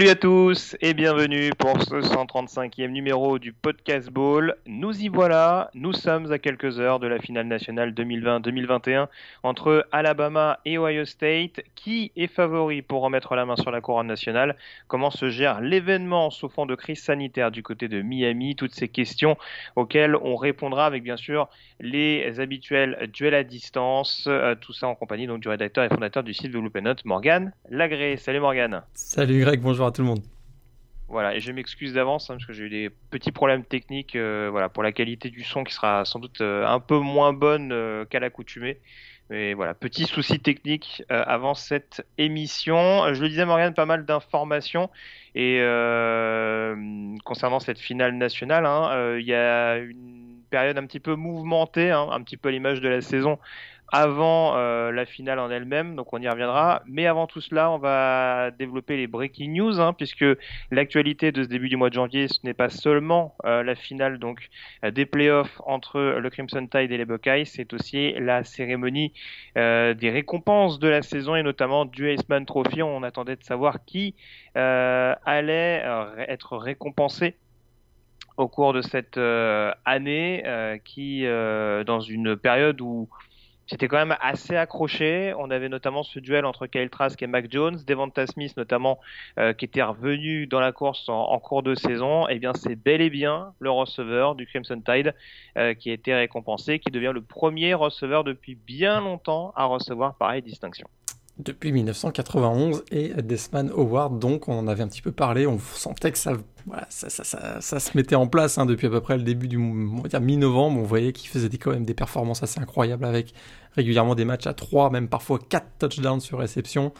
Salut à tous et bienvenue pour ce 135e numéro du Podcast Ball. Nous y voilà, nous sommes à quelques heures de la finale nationale 2020-2021 entre Alabama et Ohio State. Qui est favori pour remettre la main sur la couronne nationale? Comment se gère l'événement sous fond de crise sanitaire du côté de Miami? Toutes ces questions auxquelles on répondra avec bien sûr les habituels duels à distance. Euh, tout ça en compagnie donc du rédacteur et fondateur du site de Loop Note, Morgan Lagré. Salut Morgan. Salut Greg, bonjour à tout le monde. Voilà, et je m'excuse d'avance hein, parce que j'ai eu des petits problèmes techniques euh, voilà, pour la qualité du son qui sera sans doute euh, un peu moins bonne euh, qu'à l'accoutumée. Mais voilà, petit souci technique euh, avant cette émission. Je le disais, Morgane, pas mal d'informations. Et euh, concernant cette finale nationale, hein, euh, il y a une période un petit peu mouvementée, hein, un petit peu à l'image de la saison avant euh, la finale en elle-même, donc on y reviendra. Mais avant tout cela, on va développer les breaking news, hein, puisque l'actualité de ce début du mois de janvier, ce n'est pas seulement euh, la finale donc euh, des playoffs entre le Crimson Tide et les Buckeyes, c'est aussi la cérémonie euh, des récompenses de la saison et notamment du Iceman Trophy. On attendait de savoir qui euh, allait euh, être récompensé au cours de cette année, qui dans une période où c'était quand même assez accroché. On avait notamment ce duel entre Kyle Trask et Mac Jones, Devonta Smith notamment, euh, qui était revenu dans la course en, cours de saison. Eh bien, c'est bel et bien le receveur du Crimson Tide euh, qui a été récompensé, qui devient le premier receveur depuis bien longtemps à recevoir pareille distinction. Depuis 1991 et Desman Howard, donc on en avait un petit peu parlé, on sentait que ça, voilà, ça, ça, ça, ça se mettait en place hein, depuis à peu près le début du mi-novembre. On voyait qu'il faisait des, quand même des performances assez incroyables avec régulièrement des matchs à 3, même parfois 4 touchdowns sur réception.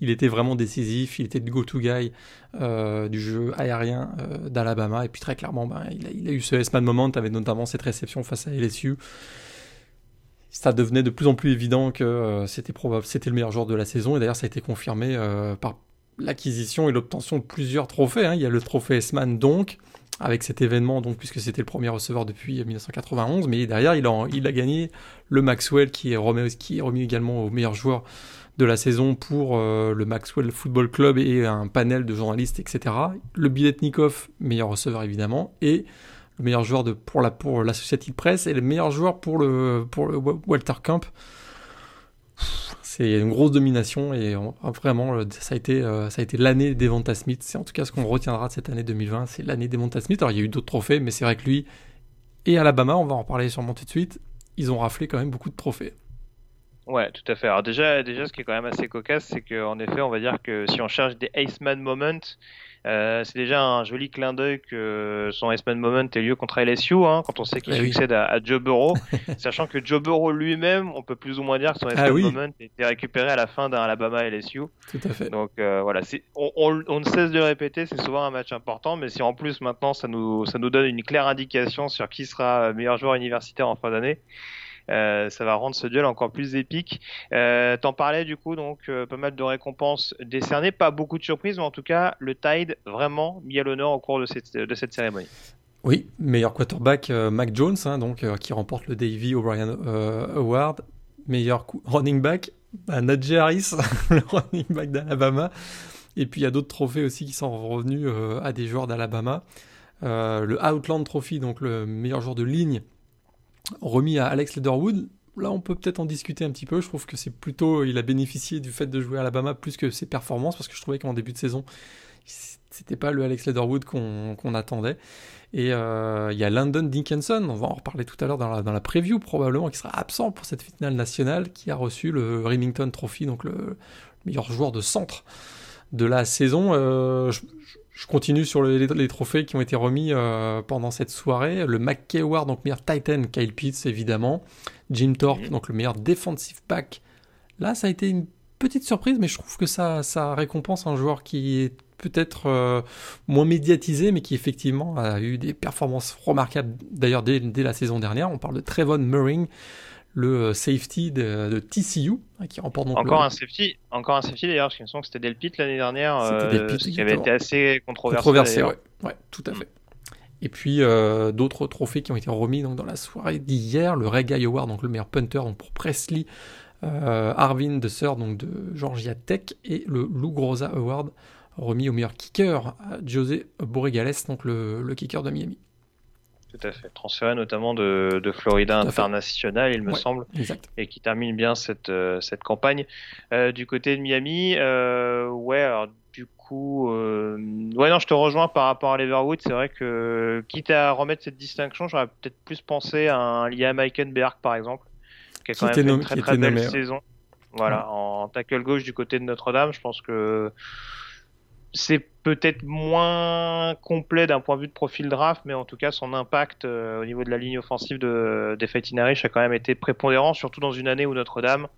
Il était vraiment décisif, il était le go-to guy euh, du jeu aérien euh, d'Alabama. Et puis très clairement, ben, il, a, il a eu ce S-Man moment, avec notamment cette réception face à LSU ça devenait de plus en plus évident que euh, c'était probable, c'était le meilleur joueur de la saison. Et d'ailleurs, ça a été confirmé euh, par l'acquisition et l'obtention de plusieurs trophées. Hein. Il y a le trophée S-Man donc, avec cet événement, donc, puisque c'était le premier receveur depuis 1991. Mais derrière, il a, gagné le Maxwell, qui est, remis, également au meilleur joueur de la saison pour euh, le Maxwell Football Club et un panel de journalistes, etc. Le Biletnikov, meilleur receveur évidemment, et le meilleur joueur de, pour, la, pour l'Associated Press et le meilleur joueur pour le, pour le Walter Camp. C'est une grosse domination et vraiment, ça a été, euh, ça a été l'année d'Evanta Smith. C'est en tout cas ce qu'on retiendra de cette année 2020. C'est l'année d'Evanta Smith. Alors il y a eu d'autres trophées, mais c'est vrai que lui et Alabama, on va en parler sûrement tout de suite, ils ont raflé quand même beaucoup de trophées. Ouais, tout à fait. Alors déjà, déjà, ce qui est quand même assez cocasse, c'est qu'en effet, on va dire que si on cherche des Aceman Moments, euh, c'est déjà un joli clin d'œil que son Iceman Moment ait lieu contre LSU, hein, quand on sait qu'il Eh succède à, à Joe Burrow, sachant que Joe Burrow lui-même, on peut plus ou moins dire que son Iceman Ah oui. Moment a été récupéré à la fin d'un Alabama LSU. Tout à fait. Donc euh, voilà, on, on- on ne cesse de le répéter, c'est souvent un match important, mais si en plus maintenant ça nous, ça nous donne une claire indication sur qui sera meilleur joueur universitaire en fin d'année, euh, ça va rendre ce duel encore plus épique. Euh, T'en parlais du coup, donc euh, pas mal de récompenses décernées, pas beaucoup de surprises, mais en tout cas le Tide vraiment mis à l'honneur au cours de cette, de cette cérémonie. Oui, meilleur quarterback euh, Mac Jones, hein, donc qui remporte le Davy O'Brien Award. Meilleur running back, bah, Najee Harris, le running back d'Alabama. Et puis il y a d'autres trophées aussi qui sont revenus à des joueurs d'Alabama. Le Outland Trophy, donc le meilleur joueur de ligne, remis à Alex Leatherwood. Là, on peut peut-être en discuter un petit peu. Je trouve que c'est plutôt, il a bénéficié du fait de jouer à Alabama plus que ses performances, parce que je trouvais qu'en début de saison, c'était pas le Alex Leatherwood qu'on attendait. Et euh, il y a Landon Dickinson, on va en reparler tout à l'heure dans la, dans preview probablement, qui sera absent pour cette finale nationale, qui a reçu le Remington Trophy, donc le meilleur joueur de centre de la saison. Euh, je continue sur les, les trophées qui ont été remis euh, pendant cette soirée. Le McKay Award, donc meilleur Titan, Kyle Pitts évidemment. Jim Thorpe, donc le meilleur defensive back. Là, ça a été une petite surprise, mais je trouve que ça, ça récompense un joueur qui est peut-être euh, moins médiatisé, mais qui effectivement a eu des performances remarquables. D'ailleurs, dès, dès la saison dernière, on parle de Trevon Murring, le safety de, TCU, hein, qui remporte donc encore un safety, encore un safety d'ailleurs, parce qu'il me semble que c'était Delpit l'année dernière, euh, qui avait été assez controversé. Controversé, ouais. ouais, tout à fait. Et puis euh, d'autres trophées qui ont été remis donc, dans la soirée d'hier, le Reggae Award, donc le meilleur punter donc pour Presley, euh, Arvin de Sir donc de Georgia Tech et le Lou Groza Award remis au meilleur kicker à José Borregales, donc le, le kicker de Miami. Tout à fait. Transféré notamment de, de Florida International, il me semble, et qui termine bien cette, euh, cette campagne. Euh, du côté de Miami, euh, ouais, alors du coup, euh, ouais, non, je te rejoins par rapport à Leverwood. C'est vrai que, quitte à remettre cette distinction, j'aurais peut-être plus pensé à un Liam Eikenberg, par exemple, qui a quand même fait une très très belle saison. Voilà, en tackle gauche du côté de Notre-Dame, je pense que c'est peut-être moins complet d'un point de vue de profil draft, mais en tout cas son impact euh, au niveau de la ligne offensive de, des a quand même été prépondérant, surtout dans une année où Notre-Dame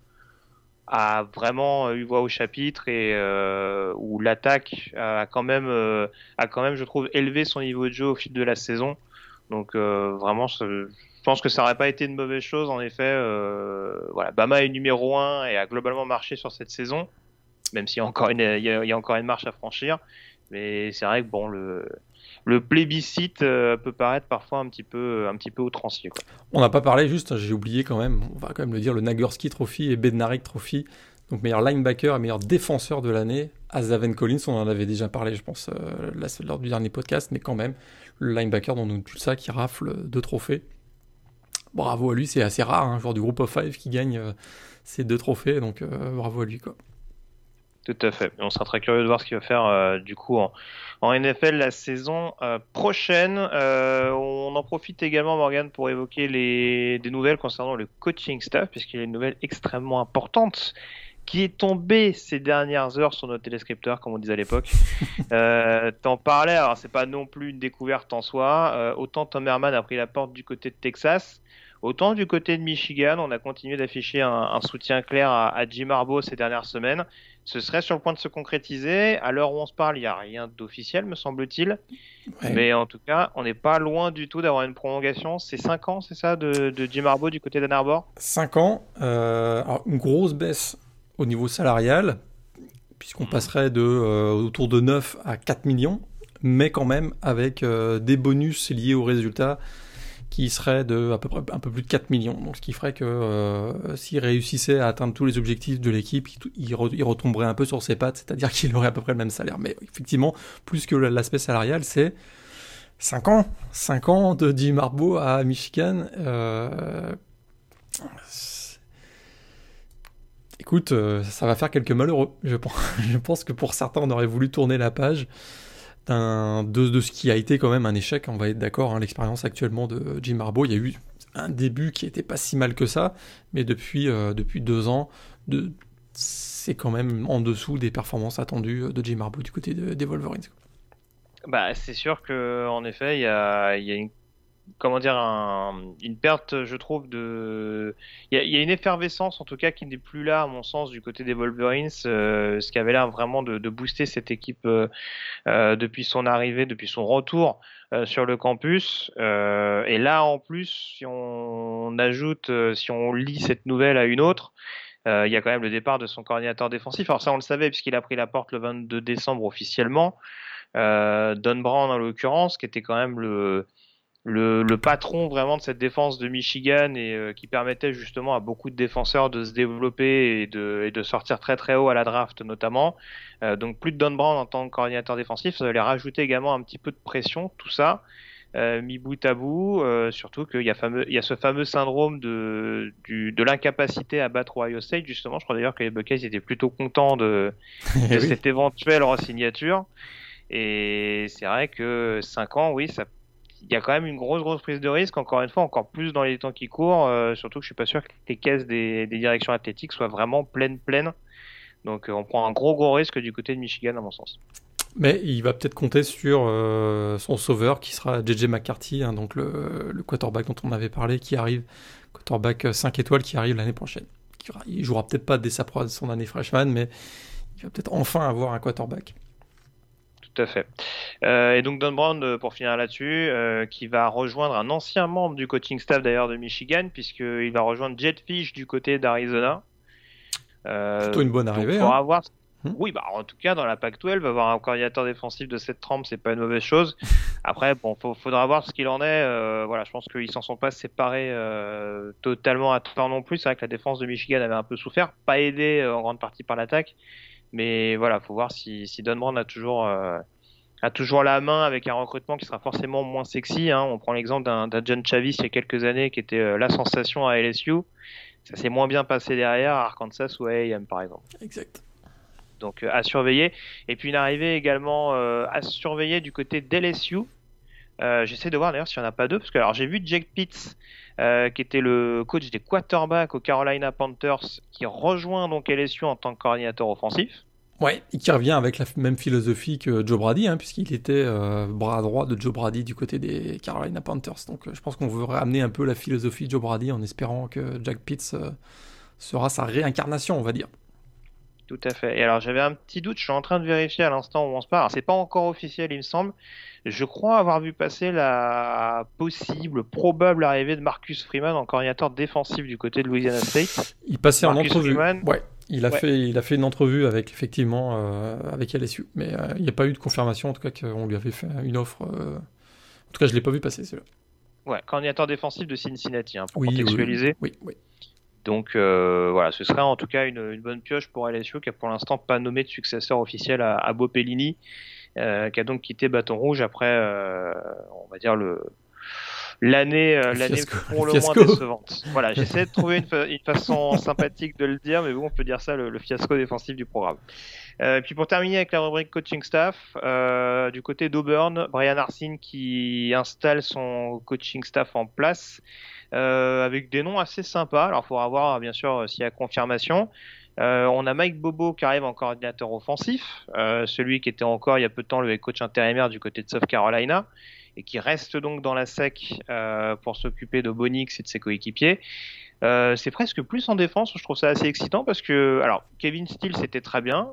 a vraiment eu voix au chapitre et euh, où l'attaque a quand même euh, a quand même je trouve élevé son niveau de jeu au fil de la saison. Donc vraiment je pense que ça n'aurait pas été une mauvaise chose en effet. voilà, Bama est numéro 1 et a globalement marché sur cette saison même s'il y a encore une, y a, encore une marche à franchir. Mais c'est vrai que bon, le, le plébiscite euh, peut paraître parfois un petit peu, un outrancier. On n'a pas parlé, juste, j'ai oublié quand même, on va quand même le dire, le Nagurski Trophy et Bednarik Trophy. Donc meilleur linebacker et meilleur défenseur de l'année à Zaven Collins. On en avait déjà parlé, je pense, euh, lors du dernier podcast, mais quand même, le linebacker dont tout ça qui rafle deux trophées. Bravo à lui, c'est assez rare, un hein, joueur du groupe of five qui gagne euh, ces deux trophées, donc bravo à lui. Quoi. Tout à fait. On sera très curieux de voir ce qu'il va faire euh, du coup en, en, NFL la saison euh, prochaine. Euh, on en profite également, Morgan, pour évoquer les, des nouvelles concernant le coaching staff, puisqu'il y a une nouvelle extrêmement importante qui est tombée ces dernières heures sur notre téléscripteur, comme on disait à l'époque. euh, T'en parlais, alors c'est pas non plus une découverte en soi. autant Tom Herman a pris la porte du côté de Texas. Autant du côté de Michigan, on a continué d'afficher un, un, soutien clair à, à Jim Harbaugh ces dernières semaines ce serait sur le point de se concrétiser. À l'heure où on se parle, il n'y a rien d'officiel, me semble-t-il. Mais en tout cas, on n'est pas loin du tout d'avoir une prolongation. C'est 5 ans, c'est ça, de, Jim Harbaugh du côté d'Ann Arbor? 5 ans. Euh, alors une grosse baisse au niveau salarial, puisqu'on mhm. passerait de euh, autour de 9 à 4 millions, mais quand même avec euh, des bonus liés aux résultats qui serait de à peu près un peu plus de 4 millions. Donc, ce qui ferait que euh, s'il réussissait à atteindre tous les objectifs de l'équipe, il, retomberait un peu sur ses pattes, c'est-à-dire qu'il aurait à peu près le même salaire. Mais effectivement, plus que l'aspect salarial, c'est 5 ans. 5 ans de Jim à Michigan. Euh, écoute, euh, ça va faire quelques malheureux. Je pense, je pense que pour certains, on aurait voulu tourner la page de, ce qui a été quand même un échec, on va être d'accord, hein, l'expérience actuellement de Jim Harbaugh, il y a eu un début qui était pas si mal que ça, mais depuis, euh, depuis deux ans, de, c'est quand même en dessous des performances attendues de Jim Harbaugh du côté des Wolverines. Bah, c'est sûr que en effet, il y a, y a une comment dire une perte je trouve de il y, a, une effervescence en tout cas qui n'est plus là à mon sens du côté des Wolverines euh, ce qui avait l'air vraiment de, booster cette équipe euh, euh, depuis son arrivée depuis son retour sur le campus. Et là en plus si on, ajoute si on lit cette nouvelle à une autre il y a quand même le départ de son coordinateur défensif. Alors ça on le savait puisqu'il a pris la porte le 22 décembre officiellement. Don Brown en l'occurrence qui était quand même le le, le, patron vraiment de cette défense de Michigan et euh, qui permettait justement à beaucoup de défenseurs de se développer et de, et de sortir très très haut à la draft notamment. Euh, donc plus de Don Brown en tant que coordinateur défensif, ça allait rajouter également un petit peu de pression, tout ça. Euh, mis bout à bout, euh, surtout qu'il y, a fameux, il y a ce fameux syndrome de, du, de l'incapacité à battre Ohio State, justement. Je crois d'ailleurs que les Buckeyes étaient plutôt contents de, de eh cette éventuelle re-signature. Et c'est vrai que 5 ans, oui, ça il y a quand même une grosse grosse prise de risque, encore une fois, encore plus dans les temps qui courent, euh, surtout que je suis pas sûr que les caisses des, directions athlétiques soient vraiment pleines pleines. Donc euh, on prend un gros gros risque du côté de Michigan à mon sens. Mais il va peut-être compter sur euh, son sauveur qui sera JJ McCarthy, hein, donc le, le, quarterback dont on avait parlé, qui arrive, quarterback 5 étoiles qui arrive l'année prochaine. Il jouera peut-être pas dès sa son année freshman, mais il va peut-être enfin avoir un quarterback. À fait. Euh, et donc Don Brown, euh, pour finir là-dessus, euh, qui va rejoindre un ancien membre du coaching staff d'ailleurs de Michigan, puisqu'il va rejoindre Jetfish du côté d'Arizona. Euh, Plutôt une bonne arrivée. Pour hein. avoir... Hmm. Oui, bah en tout cas dans la Pac-12, avoir un coordinateur défensif de cette trempe, c'est pas une mauvaise chose. Après, bon, faudra voir ce qu'il en est. voilà, je pense qu'ils s'en sont pas séparés totalement à temps non plus. C'est vrai que la défense de Michigan avait un peu souffert, pas aidé en grande partie par l'attaque. Mais voilà, faut voir si, si Don Brown a toujours, euh, a toujours la main avec un recrutement qui sera forcément moins sexy. Hein. On prend l'exemple d'un John Chavis il y a quelques années qui était euh, la sensation à LSU. Ça s'est moins bien passé derrière à Arkansas ou à AM par exemple. Exact. Donc euh, à surveiller. Et puis une arrivée également à surveiller du côté d'LSU. J'essaie de voir d'ailleurs s'il n'y en a pas deux, parce que alors j'ai vu Jake Pitts euh, qui était le coach des quarterbacks aux Carolina Panthers, qui rejoint donc LSU en tant que coordinateur offensif. Ouais, et qui revient avec la même philosophie que Joe Brady, hein, puisqu'il était euh, bras droit de Joe Brady du côté des Carolina Panthers. Donc euh, je pense qu'on veut ramener un peu la philosophie de Joe Brady en espérant que Jack Pitts sera sa réincarnation, on va dire. Tout à fait. Et alors j'avais un petit doute, je suis en train de vérifier à l'instant où on se parle. C'est pas encore officiel, il me semble. Je crois avoir vu passer la possible, probable arrivée de Marcus Freeman en coordinateur défensif du côté de Louisiana State. Il passait en entrevue. Ouais. Il a, Fait, il a fait une entrevue avec effectivement euh, avec LSU, mais euh, il n'y a pas eu de confirmation en tout cas qu'on lui avait fait une offre. Euh, en tout cas, je l'ai pas vu passer celui-là. Ouais, coordinateur défensif de Cincinnati, hein, pour contextualiser. Oui, oui. Donc voilà, ce serait en tout cas une, bonne pioche pour LSU qui a pour l'instant pas nommé de successeur officiel à, à Bo Pellini. Euh, qui a donc quitté Bâton Rouge après, euh, on va dire le l'année euh, l'année pour le, moins décevante. Voilà, j'essaie de trouver une, façon sympathique de le dire, mais bon, on peut dire ça le, fiasco défensif du programme. Euh, puis pour terminer avec la rubrique coaching staff, euh, du côté d'Auburn, Brian Arsene qui installe son coaching staff en place euh, avec des noms assez sympas. Alors, il faudra voir bien sûr s'il y a confirmation. Euh, on a Mike Bobo qui arrive en coordinateur offensif, euh, celui qui était encore il y a peu de temps le coach intérimaire du côté de South Carolina et qui reste donc dans la SEC euh, pour s'occuper de Bonix et de ses coéquipiers. c'est presque plus en défense, je trouve ça assez excitant parce que alors Kevin Steele c'était très bien,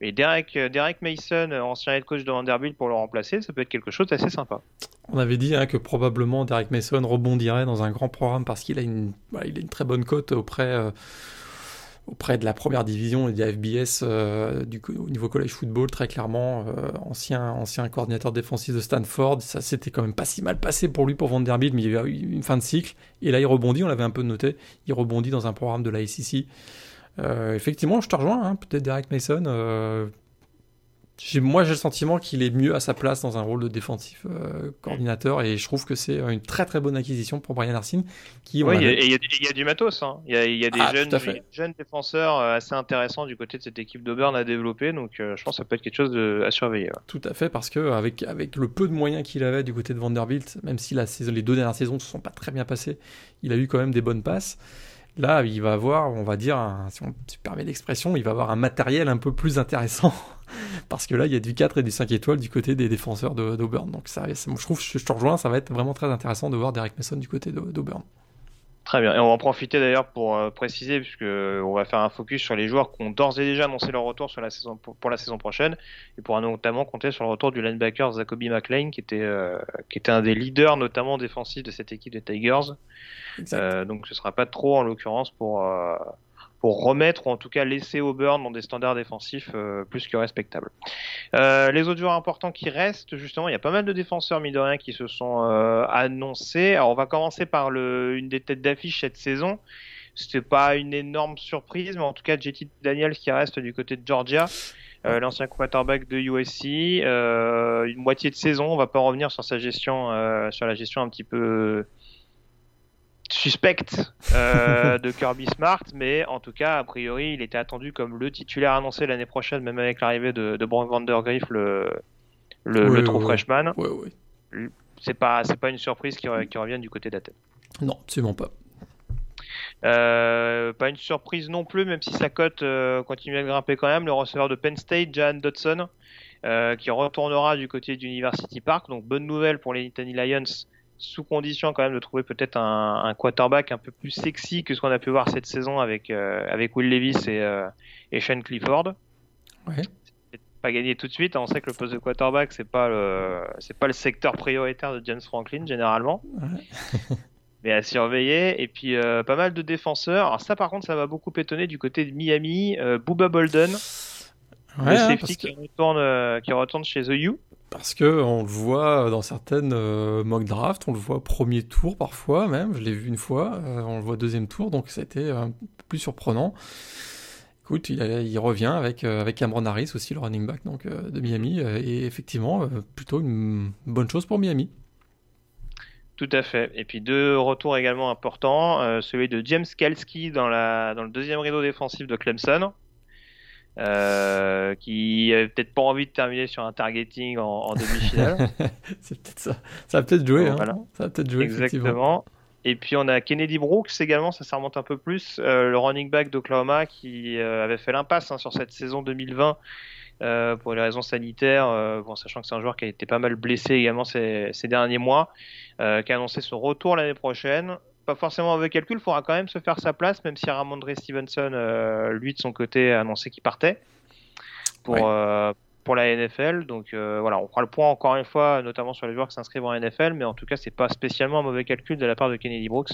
et Derek, Mason, ancien head coach de Vanderbilt pour le remplacer, ça peut être quelque chose d'assez sympa. On avait dit hein, que probablement Derek Mason rebondirait dans un grand programme parce qu'il a une, bah, il a une très bonne cote auprès auprès de la première division et de la FBS euh, au niveau college football, très clairement, euh, ancien, ancien coordinateur défensif de Stanford. Ça s'était quand même pas si mal passé pour lui pour Vanderbilt, mais il y a eu une fin de cycle. Et là, il rebondit, on l'avait un peu noté, il rebondit dans un programme de la SEC. Euh, effectivement, je te rejoins, hein, peut-être Derek Mason moi, j'ai le sentiment qu'il est mieux à sa place dans un rôle de défensif euh, coordinateur et je trouve que c'est une très très bonne acquisition pour Brian Arsene. Qui, oui, et il y, a du matos. Hein. Il y, a des ah, jeunes, jeunes, défenseurs euh, assez intéressants du côté de cette équipe d'Auburn à développer, donc euh, je pense que ça peut être quelque chose de, à surveiller. Tout à fait, parce que avec, avec le peu de moyens qu'il avait du côté de Vanderbilt, même si la saison, les deux dernières saisons ne se sont pas très bien passées, il a eu quand même des bonnes passes. Là, il va avoir, on va dire, si on se permet l'expression, il va avoir un matériel un peu plus intéressant. Parce que là, il y a du 4 et du 5 étoiles du côté des défenseurs d'Auburn. Donc, ça, je trouve, je te rejoins, ça va être vraiment très intéressant de voir Derek Mason du côté d'Auburn. Très bien. Et on va en profiter d'ailleurs pour euh, préciser, puisque on va faire un focus sur les joueurs qui ont d'ores et déjà annoncé leur retour sur la saison, pour, la saison prochaine, et pour notamment compter sur le retour du linebacker Zacoby McLean, qui était, euh, qui était un des leaders notamment défensifs de cette équipe des Tigers. Euh, donc ce sera pas trop en l'occurrence pour pour remettre ou en tout cas laisser Auburn dans des standards défensifs euh, plus que respectables. Euh, les autres joueurs importants qui restent, justement, il y a pas mal de défenseurs mine qui se sont euh, annoncés. Alors on va commencer par le, une des têtes d'affiche cette saison. C'était pas une énorme surprise, mais en tout cas JT Daniels qui reste du côté de Georgia. Euh, l'ancien quarterback de USC, une moitié de saison. On va pas revenir sur sa gestion, sur la gestion un petit peu suspecte euh, de Kirby Smart, mais en tout cas, a priori, il était attendu comme le titulaire annoncé l'année prochaine, même avec l'arrivée de, de Van le, le, le true freshman. C'est pas, c'est pas une surprise qui, qui revient du côté d'Athènes. Non, absolument pas. Euh, pas une surprise non plus, même si sa cote euh, continue à grimper quand même. Le receveur de Penn State, Jan Dodson, qui retournera du côté d'University Park. Donc bonne nouvelle pour les Nittany Lions sous condition quand même de trouver peut-être un, un, quarterback un peu plus sexy que ce qu'on a pu voir cette saison avec, euh, avec Will Levis et, euh, et Shane Clifford. Ouais. pas gagner tout de suite. On sait que le poste de quarterback, c'est pas le, c'est pas le secteur prioritaire de James Franklin généralement. mais à surveiller. Et puis euh, pas mal de défenseurs. Alors ça, par contre, ça va beaucoup étonner du côté de Miami. Euh, Booba Bolden, Ouais, le hein, safety que- qui, retourne, euh, qui retourne chez The U. Parce que on le voit dans certaines euh, mock drafts, on le voit premier tour parfois même, je l'ai vu une fois, euh, on le voit deuxième tour, donc ça a été un peu plus surprenant. Écoute, il, revient avec, euh, avec Cameron Harris aussi, le running back donc, de Miami, et effectivement, plutôt une bonne chose pour Miami. Tout à fait. Et puis deux retours également importants. celui de James Kalski dans, la, dans le deuxième rideau défensif de Clemson. Euh, qui avait peut-être pas envie de terminer sur un targeting en, en demi-finale. C'est peut-être ça. Ça va peut-être jouer, hein. voilà. Ça va peut-être jouer. Exactement. Et puis on a Kennedy Brooks également, ça, ça remonte un peu plus, euh, le running back d'Oklahoma qui euh, avait fait l'impasse hein, sur cette saison 2020 euh, pour les raisons sanitaires, bon, sachant que c'est un joueur qui a été pas mal blessé également ces, ces derniers mois, qui a annoncé son retour l'année prochaine. Pas forcément avec calcul, il faudra quand même se faire sa place, même si Ramondre Stevenson, euh, lui de son côté, a annoncé qu'il partait pour, Ouais. euh, pour la NFL. Donc euh, voilà, on fera le point encore une fois, notamment sur les joueurs qui s'inscrivent en NFL, mais en tout cas, c'est pas spécialement un mauvais calcul de la part de Kennedy Brooks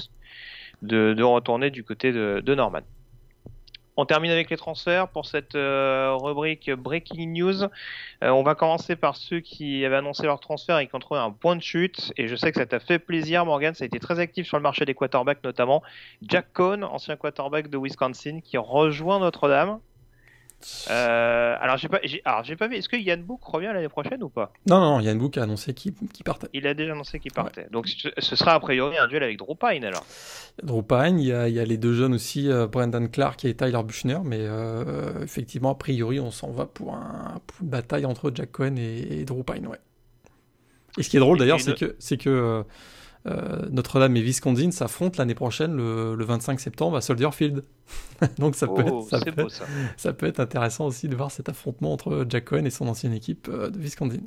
de, de retourner du côté de, de Norman. On termine avec les transferts pour cette euh, rubrique Breaking News. Euh, on va commencer par ceux qui avaient annoncé leur transfert et qui ont trouvé un point de chute. Et je sais que ça t'a fait plaisir, Morgan. Ça a été très actif sur le marché des quarterbacks, notamment Jack Cohn, ancien quarterback de Wisconsin, qui rejoint Notre-Dame. Euh, alors j'ai pas, j'ai, alors j'ai pas vu. Est-ce que Yann Book revient l'année prochaine ou pas? Non, non, Yann Book a annoncé qu'il partait. Il a déjà annoncé qu'il partait. Donc ce ce sera a priori un duel avec Drew Pine alors. Drew Pine, il y a, il y a les deux jeunes aussi, euh, Brendan Clark et Tyler Buchner, mais euh, effectivement, a priori, on s'en va pour, un, pour une bataille entre Jack Cohen et, et Drew Pine, ouais. Et ce qui est drôle d'ailleurs, c'est que, c'est que euh, Notre-Dame et Wisconsin s'affrontent l'année prochaine, le, le 25 septembre, à Soldier Field. Donc ça, peut Oh, être, ça, c'est peut, beau ça. ça peut être intéressant aussi de voir cet affrontement entre Jack Cohen et son ancienne équipe euh, de Wisconsin.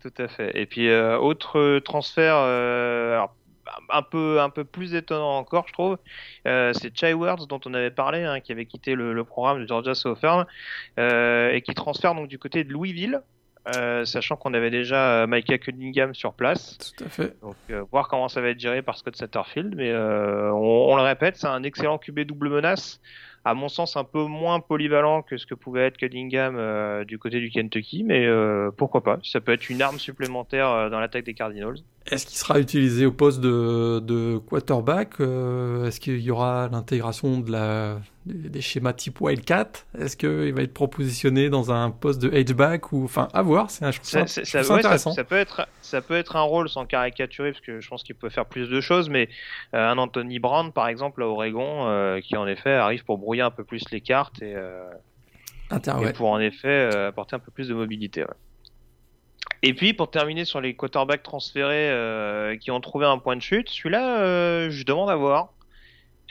Tout à fait. Et puis euh, autre transfert, alors, un peu un peu plus étonnant encore, je trouve, euh, c'est Chai Words dont on avait parlé, hein, qui avait quitté le, le programme de Georgia Southern euh, et qui transfère donc du côté de Louisville, euh, sachant qu'on avait déjà euh, Micah Cunningham sur place. Tout à fait. Donc euh, voir comment ça va être géré par Scott Satterfield, mais euh, on, on le répète, c'est un excellent QB double menace. À mon sens, un peu moins polyvalent que ce que pouvait être Cunningham du côté du Kentucky, mais pourquoi pas Ça peut être une arme supplémentaire dans l'attaque des Cardinals. Est-ce qu'il sera utilisé au poste de, de quarterback Est-ce qu'il y aura l'intégration de la, des, schémas type Wildcat Est-ce qu'il va être propositionné dans un poste de H-back ou enfin à voir C'est un- ça, ouais, intéressant. ça peut être, ça peut être un rôle sans caricaturer, parce que je pense qu'il peut faire plus de choses, mais euh, un Anthony Brown, par exemple, à Oregon, euh, qui en effet arrive pour brouiller un peu plus les cartes et, euh, Inter- et ouais. pour en effet apporter un peu plus de mobilité. ouais. Et puis pour terminer sur les quarterbacks transférés qui ont trouvé un point de chute, celui-là, je demande à voir.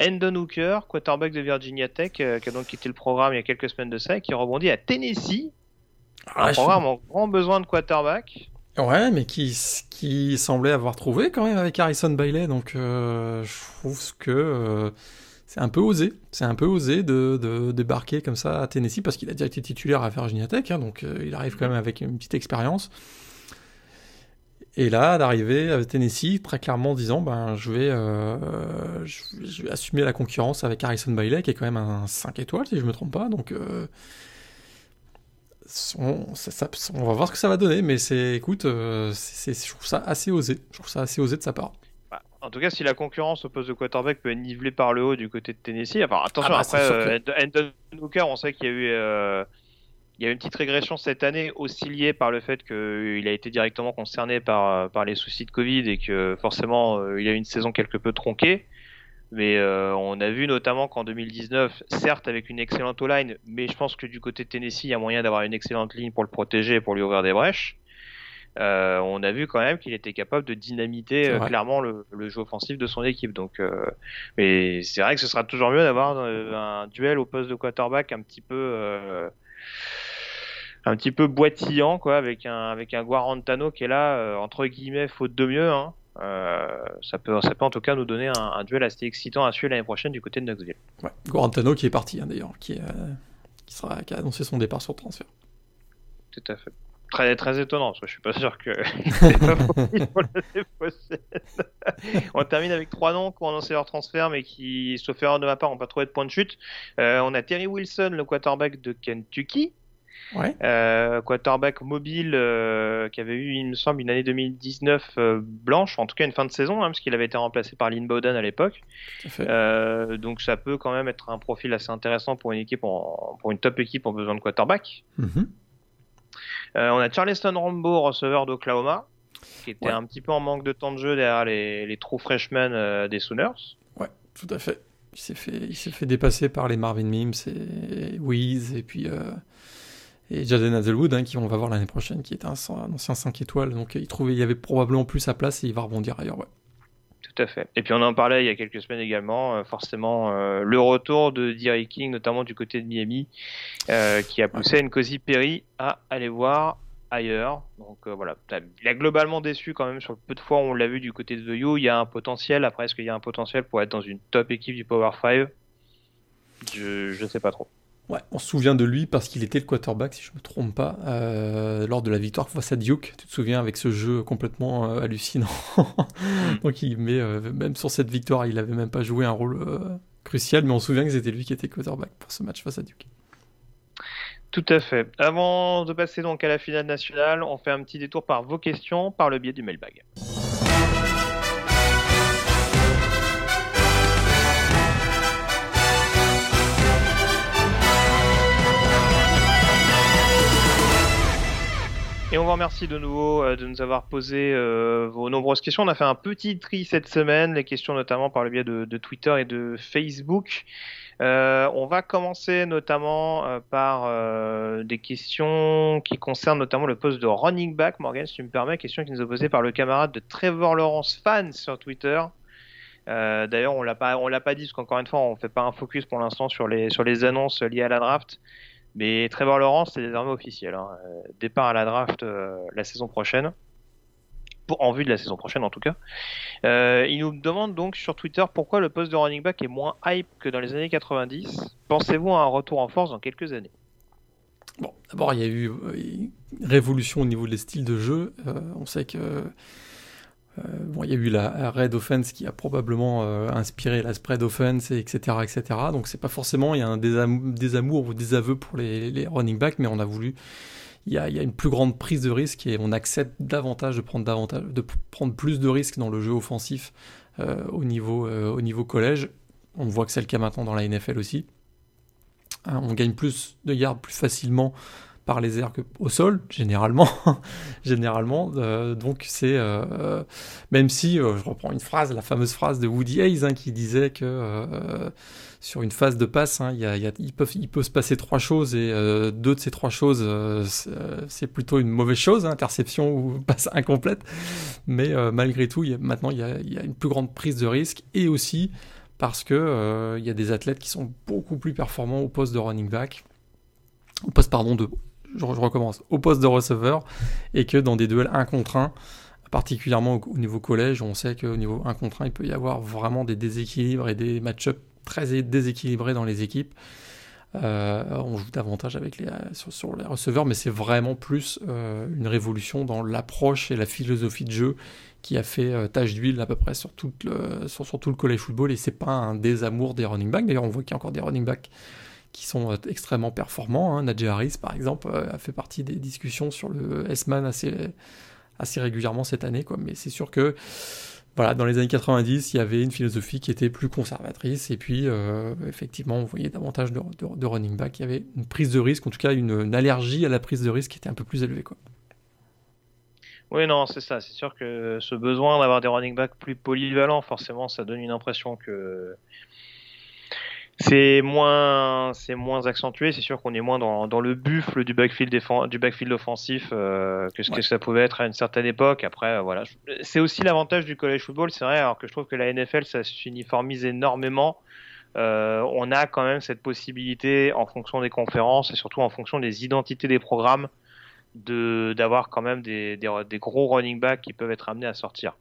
Endon Hooker, quarterback de Virginia Tech, euh, qui a donc quitté le programme il y a quelques semaines de ça, et qui rebondit à Tennessee, Ah, un programme en grand besoin de quarterback. Ouais, mais qui, qui semblait avoir trouvé quand même avec Harrison Bailey. Donc, euh, je trouve que euh, c'est un peu osé. C'est un peu osé de, de débarquer comme ça à Tennessee parce qu'il a déjà été titulaire à Virginia Tech. hein, donc, euh, il arrive quand même avec une petite expérience. Et là, d'arriver à Tennessee, très clairement en disant, ben, je vais, euh, je, je vais assumer la concurrence avec Harrison Bailey, qui est quand même un 5 étoiles, si je me trompe pas. Donc, euh, on, ça- ça- on va voir ce que ça va donner, mais c'est, écoute, euh, c'est, je trouve ça assez osé. Je trouve ça assez osé de sa part. Bah, en tout cas, si la concurrence au poste de quarterback peut être nivelée par le haut du côté de Tennessee, enfin attention, Ah bah, après, euh, Endon Hooker, on sait qu'il y a eu, euh, il y a eu une petite régression cette année, aussi liée par le fait qu'il a été directement concerné par, par les soucis de Covid et que forcément euh, il a eu une saison quelque peu tronquée. Mais euh, on a vu notamment qu'en 2019, certes avec une excellente O-line, mais je pense que du côté de Tennessee, il y a moyen d'avoir une excellente ligne pour le protéger et pour lui ouvrir des brèches. Euh, on a vu quand même qu'il était capable de dynamiter euh, clairement le, le jeu offensif de son équipe. Donc, euh, mais c'est vrai que ce sera toujours mieux d'avoir euh, un duel au poste de quarterback un petit peu, euh, un petit peu boitillant, quoi, avec un avec un Guarantano qui est là euh, entre guillemets faute de mieux. Hein. Euh, ça peut, ça peut en tout cas nous donner un, un duel assez excitant à suivre l'année prochaine du côté de Knoxville. Ouais. Guarantano qui est parti, hein, d'ailleurs, qui, euh, qui, sera, qui a annoncé son départ sur transfert. tout à fait. Très, très étonnant, parce que je suis pas sûr que on termine avec trois noms qui ont annoncé leur transfert, mais qui, sauf erreur de ma part, n'ont pas trouvé de point de chute. On a Terry Wilson, le quarterback de Kentucky, Ouais. euh, quarterback mobile euh, qui avait eu, il me semble, une année 2019 euh, blanche, en tout cas une fin de saison, hein, parce qu'il avait été remplacé par Lynn Bowden à l'époque. Donc ça peut quand même être un profil assez intéressant pour une équipe, en, pour une top équipe en besoin de quarterback. Mhm. Euh, on a Charleston Rambo, receveur d'Oklahoma, qui était Ouais. un petit peu en manque de temps de jeu derrière les, les true freshmen des Sooners. Ouais, tout à fait. Il s'est fait, il s'est fait dépasser par les Marvin Mims et Wiz et puis et Jaden Hazelwood hein, qui on va voir l'année prochaine, qui est un, un ancien 5 étoiles. Donc il trouvait il y avait probablement plus sa place et il va rebondir ailleurs. Ouais. Tout à fait. Et puis on en parlait il y a quelques semaines également, euh, forcément euh, le retour de Derrick King, notamment du côté de Miami, euh, qui a poussé Nkosi Perry à aller voir ailleurs. Donc voilà, il a globalement déçu quand même sur le peu de fois où on l'a vu du côté de The U. Il y a un potentiel. Après, est-ce qu'il y a un potentiel pour être dans une top équipe du Power 5 Je je sais pas trop. Ouais, on se souvient de lui parce qu'il était le quarterback, si je me trompe pas, euh, lors de la victoire face à Duke. Tu te souviens avec ce jeu complètement euh, hallucinant? Donc il met euh, même sur cette victoire, il avait même pas joué un rôle crucial, mais on se souvient que c'était lui qui était quarterback pour ce match face à Duke. Tout à fait. Avant de passer donc à la finale nationale, on fait un petit détour par vos questions par le biais du mailbag. Et on vous remercie de nouveau euh, de nous avoir posé euh, vos nombreuses questions. On a fait un petit tri cette semaine, les questions notamment par le biais de, Twitter et de Facebook. Euh, on va commencer notamment par des questions qui concernent notamment le poste de running back. Morgan, si tu me permets, question qui nous est posée par le camarade de Trevor Lawrence fan sur Twitter. D'ailleurs, on l'a pas, l'a pas dit parce qu'encore une fois, on fait pas un focus pour l'instant sur les annonces liées à la draft. Mais Trevor Lawrence, c'est désormais officiel. Hein. Euh, Départ à la draft euh, la saison prochaine. En vue de la saison prochaine en tout cas. Euh, il nous demande donc sur Twitter pourquoi le poste de running back est moins hype que dans les années 90. Pensez-vous à un retour en force dans quelques années? Bon, d'abord, il y a eu euh, révolution au niveau des styles de jeu. On sait que bon, il y a eu la, Red Offense qui a probablement euh, inspiré la Spread Offense, et etc., etc. Donc c'est pas forcément il y a un désam- désamour ou désaveu pour les, les running backs, mais on a voulu il y, a, il y a une plus grande prise de risque et on accepte davantage de prendre davantage de prendre plus de risques dans le jeu offensif euh, au niveau euh, au niveau collège. On voit que c'est le cas maintenant dans la NFL aussi. On gagne plus de yards plus facilement par les airs que au sol, généralement. généralement. Euh, donc c'est euh, même si euh, je reprends une phrase, la fameuse phrase de Woody Hayes hein, qui disait que euh, sur une phase de passe, hein, il, y a, il, peut, il peut se passer trois choses et euh, deux de ces trois choses, euh, c'est- plutôt une mauvaise chose, hein, interception ou passe incomplète. Mais euh, malgré tout, y a, maintenant il y, a, une plus grande prise de risque et aussi parce que euh, il y a des athlètes qui sont beaucoup plus performants au poste de running back, au poste pardon de, je, recommence, au poste de receveur et que dans des duels 1 contre 1 particulièrement au, au niveau collège, on sait qu'au niveau 1 contre 1, il peut y avoir vraiment des déséquilibres et des match-ups très déséquilibrés dans les équipes. Euh, on joue davantage avec les, sur, sur les receveurs, mais c'est vraiment plus euh, une révolution dans l'approche et la philosophie de jeu qui a fait euh, tache d'huile à peu près sur tout le, sur tout le college football. Et c'est pas un désamour des running backs. D'ailleurs, on voit qu'il y a encore des running backs qui sont euh, extrêmement performants. Hein. Najee Harris, par exemple, euh, a fait partie des discussions sur le S-Man assez, assez régulièrement cette année. Quoi. Mais c'est sûr que voilà, dans les années 90, il y avait une philosophie qui était plus conservatrice, et puis euh, effectivement, on voyait davantage de, running back. Il y avait une prise de risque, en tout cas une, une, allergie à la prise de risque qui était un peu plus élevée. Quoi. Oui, non, c'est ça. C'est sûr que ce besoin d'avoir des running backs plus polyvalents, forcément, ça donne une impression que c'est moins, c'est moins accentué. C'est sûr qu'on est moins dans, dans le buffle du backfield, défend, du backfield offensif euh, que ce ouais. que ça pouvait être à une certaine époque. Après, voilà, c'est aussi l'avantage du college football, c'est vrai. Alors que je trouve que la NFL, ça s'uniformise énormément. Euh, on a quand même cette possibilité, en fonction des conférences et surtout en fonction des identités des programmes, de d'avoir quand même des, des, des, gros running backs qui peuvent être amenés à sortir.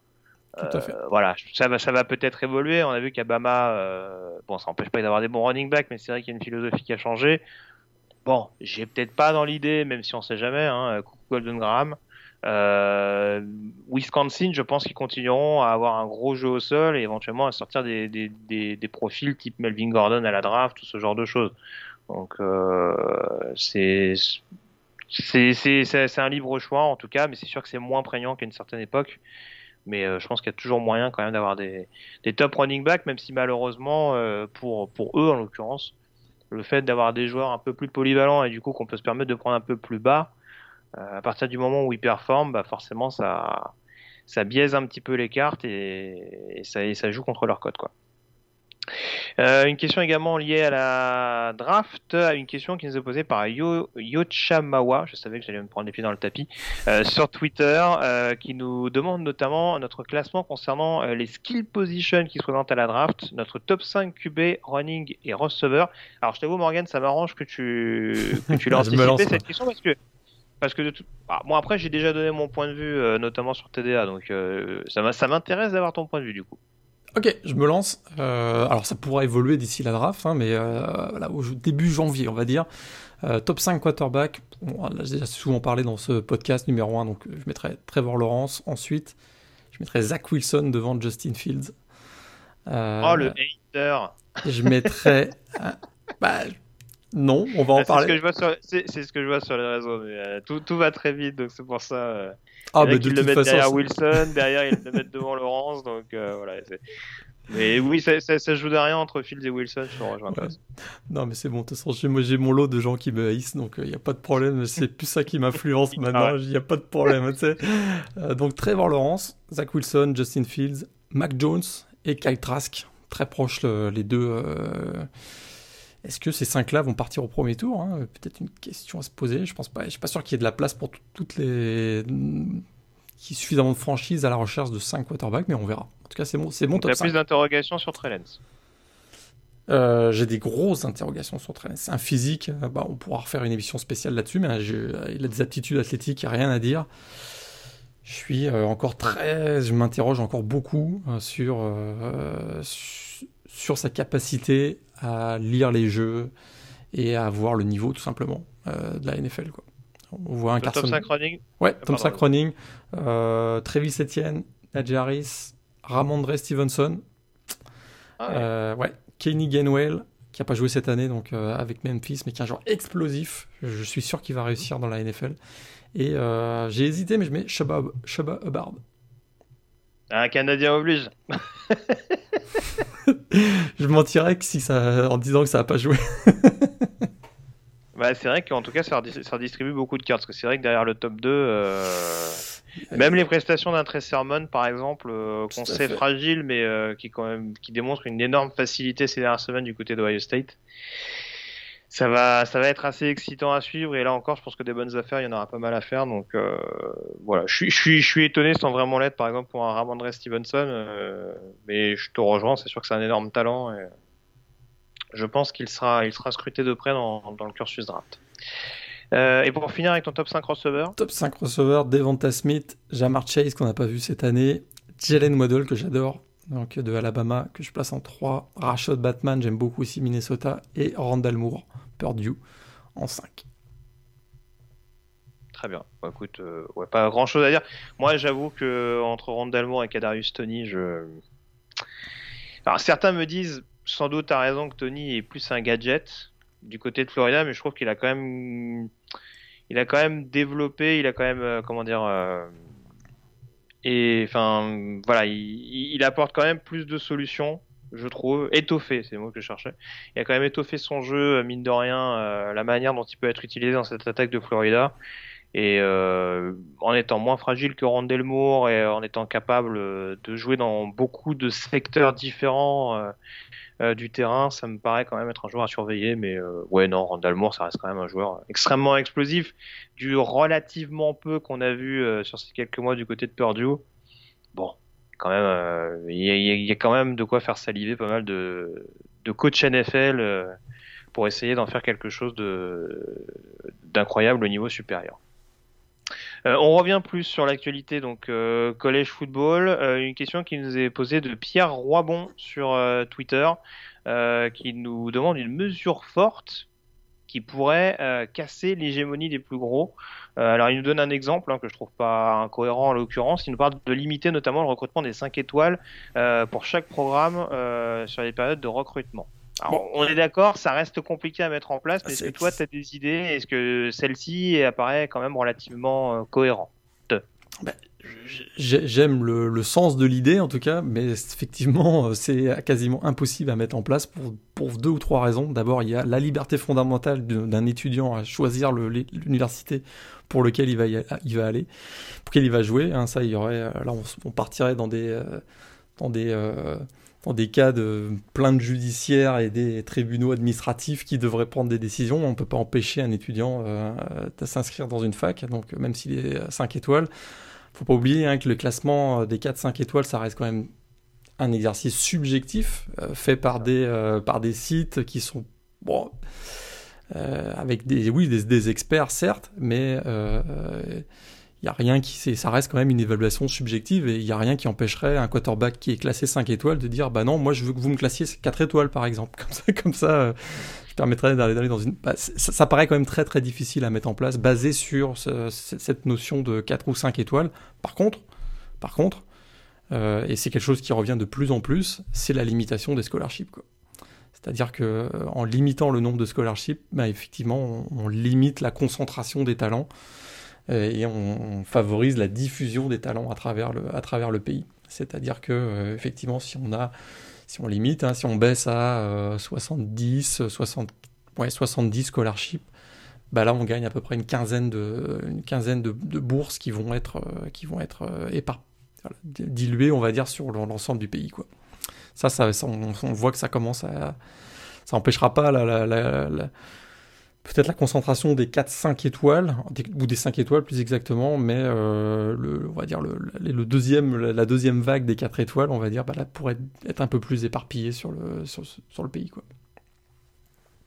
Euh, voilà, ça va, ça va peut-être évoluer. On a vu qu'Abama, euh, bon, ça n'empêche pas d'avoir des bons running backs, mais c'est vrai qu'il y a une philosophie qui a changé. bon, j'ai peut-être pas dans l'idée, même si on sait jamais, hein, Golden Graham. Euh, Wisconsin, je pense qu'ils continueront à avoir un gros jeu au sol et éventuellement à sortir des, des, des, des profils type Melvin Gordon à la draft, tout ce genre de choses. Donc euh, c'est c'est un libre choix en tout cas, mais c'est sûr que c'est moins prégnant qu'à une certaine époque. Mais euh, je pense qu'il y a toujours moyen quand même d'avoir des, des top running backs, même si malheureusement euh, pour pour eux en l'occurrence, le fait d'avoir des joueurs un peu plus polyvalents et du coup qu'on peut se permettre de prendre un peu plus bas, euh, à partir du moment où ils performent, bah forcément ça, ça biaise un petit peu les cartes et, ça, et ça joue contre leur code. Quoi. Euh, une question également liée à la draft, à une question qui nous est posée par Yo, Yochamawa, je savais que j'allais me prendre les pieds dans le tapis, euh, sur Twitter, euh, qui nous demande notamment notre classement concernant les skill positions qui se présentent à la draft, notre top 5 QB, running et receiver. Alors je t'avoue Morgan, ça m'arrange que tu, que tu l'as anticipé cette question parce que parce que de tout... ah, bon après j'ai déjà donné mon point de vue euh, notamment sur TDA donc euh, ça m'intéresse d'avoir ton point de vue du coup. Ok, je me lance. Euh, alors ça pourra évoluer d'ici la draft, hein, mais euh, voilà, au début janvier, on va dire. Euh, top 5 quarterback. Bon, j'ai déjà souvent parlé dans ce podcast numéro 1, donc je mettrai Trevor Lawrence. Ensuite, je mettrai Zach Wilson devant Justin Fields. oh, le hater Je mettrai... bah, non, on va en Ah, parler. C'est ce, que je vois sur- c'est- c'est ce que je vois sur les réseaux. Mais, euh, tout, tout va très vite, donc c'est pour ça. Euh, Ah, bah, de le mettent façon, derrière Wilson, derrière ils le mettent devant Laurence, donc euh, voilà. Mais oui, ça, ça, ça joue de rien entre Fields et Wilson, je te rejoins. Ouais. Non, mais c'est bon, de toute façon, j'ai mon lot de gens qui me haïssent, donc il n'y a pas de problème. C'est plus ça qui m'influence Ah maintenant, il n'y a pas de problème. tu sais. Euh, donc Trevor Lawrence, Zach Wilson, Justin Fields, Mac Jones et Kyle Trask, très proches le- les deux. Est-ce que ces cinq-là vont partir au premier tour hein? Peut-être une question à se poser. Je pense pas. Je suis pas sûr qu'il y ait de la place pour tout- toutes les qui suffisamment de franchise à la recherche de 5 quarterbacks, mais on verra. En tout cas, c'est mon, c'est Donc, top t'as 5. plus d'interrogations sur Trellens. Euh, j'ai des grosses interrogations sur. C'est un physique, euh, bah, on pourra refaire une émission spéciale là-dessus, mais j'ai- euh, il a des aptitudes athlétiques, il n'y a rien à dire. Je suis euh, encore très, je m'interroge encore beaucoup sur, euh, su- sur sa capacité à lire les jeux et à voir le niveau tout simplement euh, de la NFL. Quoi. On voit un Carson. 5 running Ouais, Ah, Tom running, euh, Travis Etienne, Najee Harris, Ramondre Stevenson, Ah ouais. euh, ouais, Kenny Gainwell, qui a pas joué cette année donc euh, avec Memphis, mais qui est un joueur explosif. Je suis sûr qu'il va réussir dans la NFL. Et j'ai hésité, mais je mets Shabba Hubbard. Un Canadien oblige. Je mentirais que si ça, en disant que ça a pas joué. Bah, c'est vrai qu'en tout cas, ça, redis- ça redistribue beaucoup de cartes. Parce que c'est vrai que derrière le top 2, euh, même les prestations d'un Sermon, par exemple, euh, qu'on sait fait. fragile, mais euh, qui, quand même, qui démontre une énorme facilité ces dernières semaines du côté d'Ohio State. Ça va, ça va être assez excitant à suivre. Et là encore, je pense que des bonnes affaires, il y en aura pas mal à faire. Donc euh, voilà, je suis, je suis, je suis étonné sans vraiment l'être, par exemple, pour un Ramondre Stevenson. euh, mais je te rejoins, c'est sûr que c'est un énorme talent. Et je pense qu'il sera, il sera scruté de près dans, le cursus draft. Euh, et pour finir avec ton top 5 receveur, Top 5 receveurs, Devonta Smith, Jamar Chase qu'on n'a pas vu cette année, Jalen Waddle que j'adore, donc de Alabama que je place en 3, Rashad Batman, j'aime beaucoup aussi Minnesota, et Randall Moore, Purdue en 5. très bien. Bon, écoute, euh, pas grand chose à dire. Moi, j'avoue que entre Randall Moore et Kadarius Tony, je. Alors, certains me disent, sans doute, à raison que Tony est plus un gadget du côté de Florida, mais je trouve qu'il a quand même, il a quand même développé, il a quand même, euh, comment dire, euh, et enfin, voilà, il, apporte quand même plus de solutions, je trouve, étoffé, c'est le mot que je cherchais. Il a quand même étoffé son jeu, euh, mine de rien, euh, la manière dont il peut être utilisé dans cette attaque de Florida. Et euh, en étant moins fragile que Rondell Moore et en étant capable de jouer dans beaucoup de secteurs différents euh, du terrain, ça me paraît quand même être un joueur à surveiller. Mais euh, ouais, non, Rondell Moore, ça reste quand même un joueur extrêmement explosif. Du relativement peu qu'on a vu euh, sur ces quelques mois du côté de Purdue. Bon, quand même, euh, il y, y y a quand même de quoi faire saliver pas mal de, de coachs NFL euh, pour essayer d'en faire quelque chose d'incroyable au niveau supérieur. Euh, on revient plus sur l'actualité, donc euh, collège football. Euh, une question qui nous est posée de Pierre Roibon sur euh, Twitter, qui nous demande une mesure forte qui qui pourrait casser l'hégémonie des plus gros. alors il nous donne un exemple hein, que je trouve pas incohérent en l'occurrence. Il nous parle de limiter notamment le recrutement des 5 étoiles pour chaque programme sur les périodes de recrutement. On est d'accord, ça reste compliqué à mettre en place, mais est-ce que toi, tu as des idées? Est-ce que celle-ci apparaît quand même relativement euh, cohérente? Bah, J'aime le, sens de l'idée en tout cas, mais effectivement, euh, c'est quasiment impossible à mettre en place pour, pour deux ou trois raisons. D'abord, il y a la liberté fondamentale d'un étudiant à choisir l'université pour lequel il va, il va aller, pour lequel il va jouer. Hein, ça, il y aurait, euh, là, on, partirait dans des, dans des des cas de plaintes judiciaires et des tribunaux administratifs qui devraient prendre des décisions. On ne peut pas empêcher un étudiant euh, de s'inscrire dans une fac, donc même s'il est 5 étoiles. faut pas oublier hein, que le classement des 4-5 étoiles, ça reste quand même un exercice subjectif euh, fait par des, euh, par des sites qui sont... Bon, avec des, oui, des, experts certes, mais y a rien qui ça reste quand même une évaluation subjective et il y a rien qui empêcherait un quarterback qui est classé 5 étoiles de dire bah non moi je veux que vous me classiez 4 étoiles par exemple. Comme ça comme ça euh, je permettrais d'aller dans une bah, ça, paraît quand même très très difficile à mettre en place basé sur cette notion de 4 ou 5 étoiles. Par contre par contre euh, et c'est quelque chose qui revient de plus en plus c'est la limitation des scholarships quoi. C'est-à-dire que euh, en limitant le nombre de scholarships, bah, effectivement, on, limite la concentration des talents. Euh, et on, favorise la diffusion des talents à travers le, à travers le pays. C'est-à-dire que euh, effectivement, si on a, si on limite, hein, si on baisse à 70, 60, ouais, 70 scholarships, bah là on gagne à peu près une quinzaine de, une quinzaine de, bourses qui vont être, euh, qui vont être diluées, on va dire, sur l'ensemble du pays. Quoi. Ça, ça, on, voit que ça commence à... Ça n'empêchera pas la peut-être la concentration des 4-5 étoiles, ou des 5 étoiles plus exactement, mais euh, le, on va dire le, deuxième, la deuxième vague des 4 étoiles, on va dire, bah là, pourrait être un peu plus éparpillée sur le, sur, sur le pays. Quoi.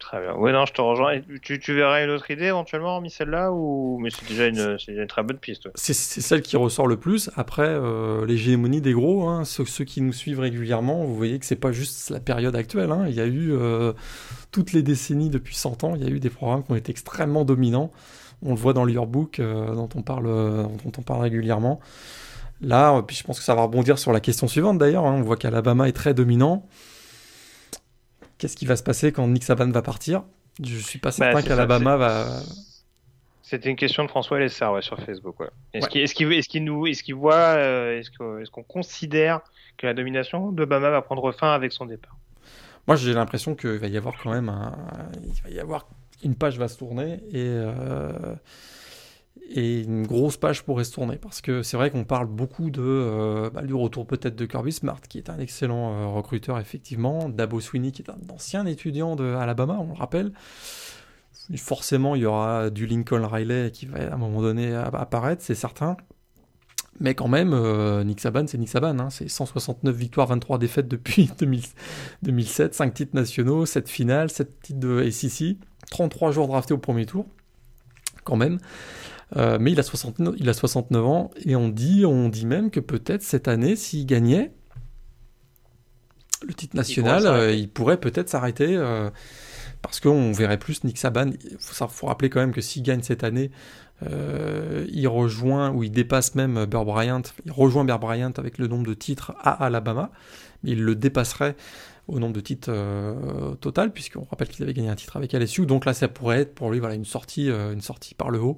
Très. Oui, non, je te rejoins. Tu, tu verrais une autre idée éventuellement, hormis celle-là ou mais c'est déjà une, une, très bonne piste. C'est celle qui ressort le plus. Après, euh, l'hégémonie des gros, hein, ceux, qui nous suivent régulièrement, vous voyez que c'est pas juste la période actuelle. Hein. Il y a eu euh, toutes les décennies depuis 100 ans, il y a eu des programmes qui ont été extrêmement dominants. On le voit dans le yearbook euh, dont on parle, dont on parle régulièrement. Là, puis je pense que ça va rebondir sur la question suivante d'ailleurs. Hein. On voit qu'Alabama est très dominant. Qu'est-ce qui va se passer quand Nick Saban va partir? Je suis pas certain bah, qu'Alabama va. C'était une question de François Lesser ouais, sur Facebook. Est-ce qu'il est qu nous, est-ce qu'il voit, euh, est-ce qu'on considère que la domination d'Obama va prendre fin avec son départ? Moi, j'ai l'impression qu'il va y avoir quand même, un, il va y avoir une page va se tourner et euh, et une grosse page pourrait se tourner parce que c'est vrai qu'on parle beaucoup de euh, bah, du retour peut-être de Kirby Smart qui est un excellent euh, recruteur effectivement, Dabo Sweeney qui est un ancien étudiant de Alabama, on le rappelle. Forcément, il y aura du Lincoln Riley qui va à un moment donné apparaître, c'est certain. Mais quand même, euh, Nick Saban, c'est Nick Saban. Hein. C'est 169 victoires, 23 défaites depuis 2007, 5 titres nationaux, 7 finales, 7 titres de SEC, 33 joueurs draftés au premier tour, quand même. Euh, mais il a, 69, il a 69 ans et on dit, on dit même que peut-être cette année, s'il gagnait le titre national, euh, il pourrait, peut-être s'arrêter euh, parce qu'on verrait plus Nick Saban. Il faut, faut, rappeler quand même que s'il gagne cette année, il rejoint ou il dépasse même Bear Bryant. Il rejoint Bear Bryant avec le nombre de titres à Alabama, mais il le dépasserait au nombre de titres total, puisqu'on rappelle qu'il avait gagné un titre avec LSU. Donc là, ça pourrait être pour lui voilà, une, sortie, une sortie par le haut.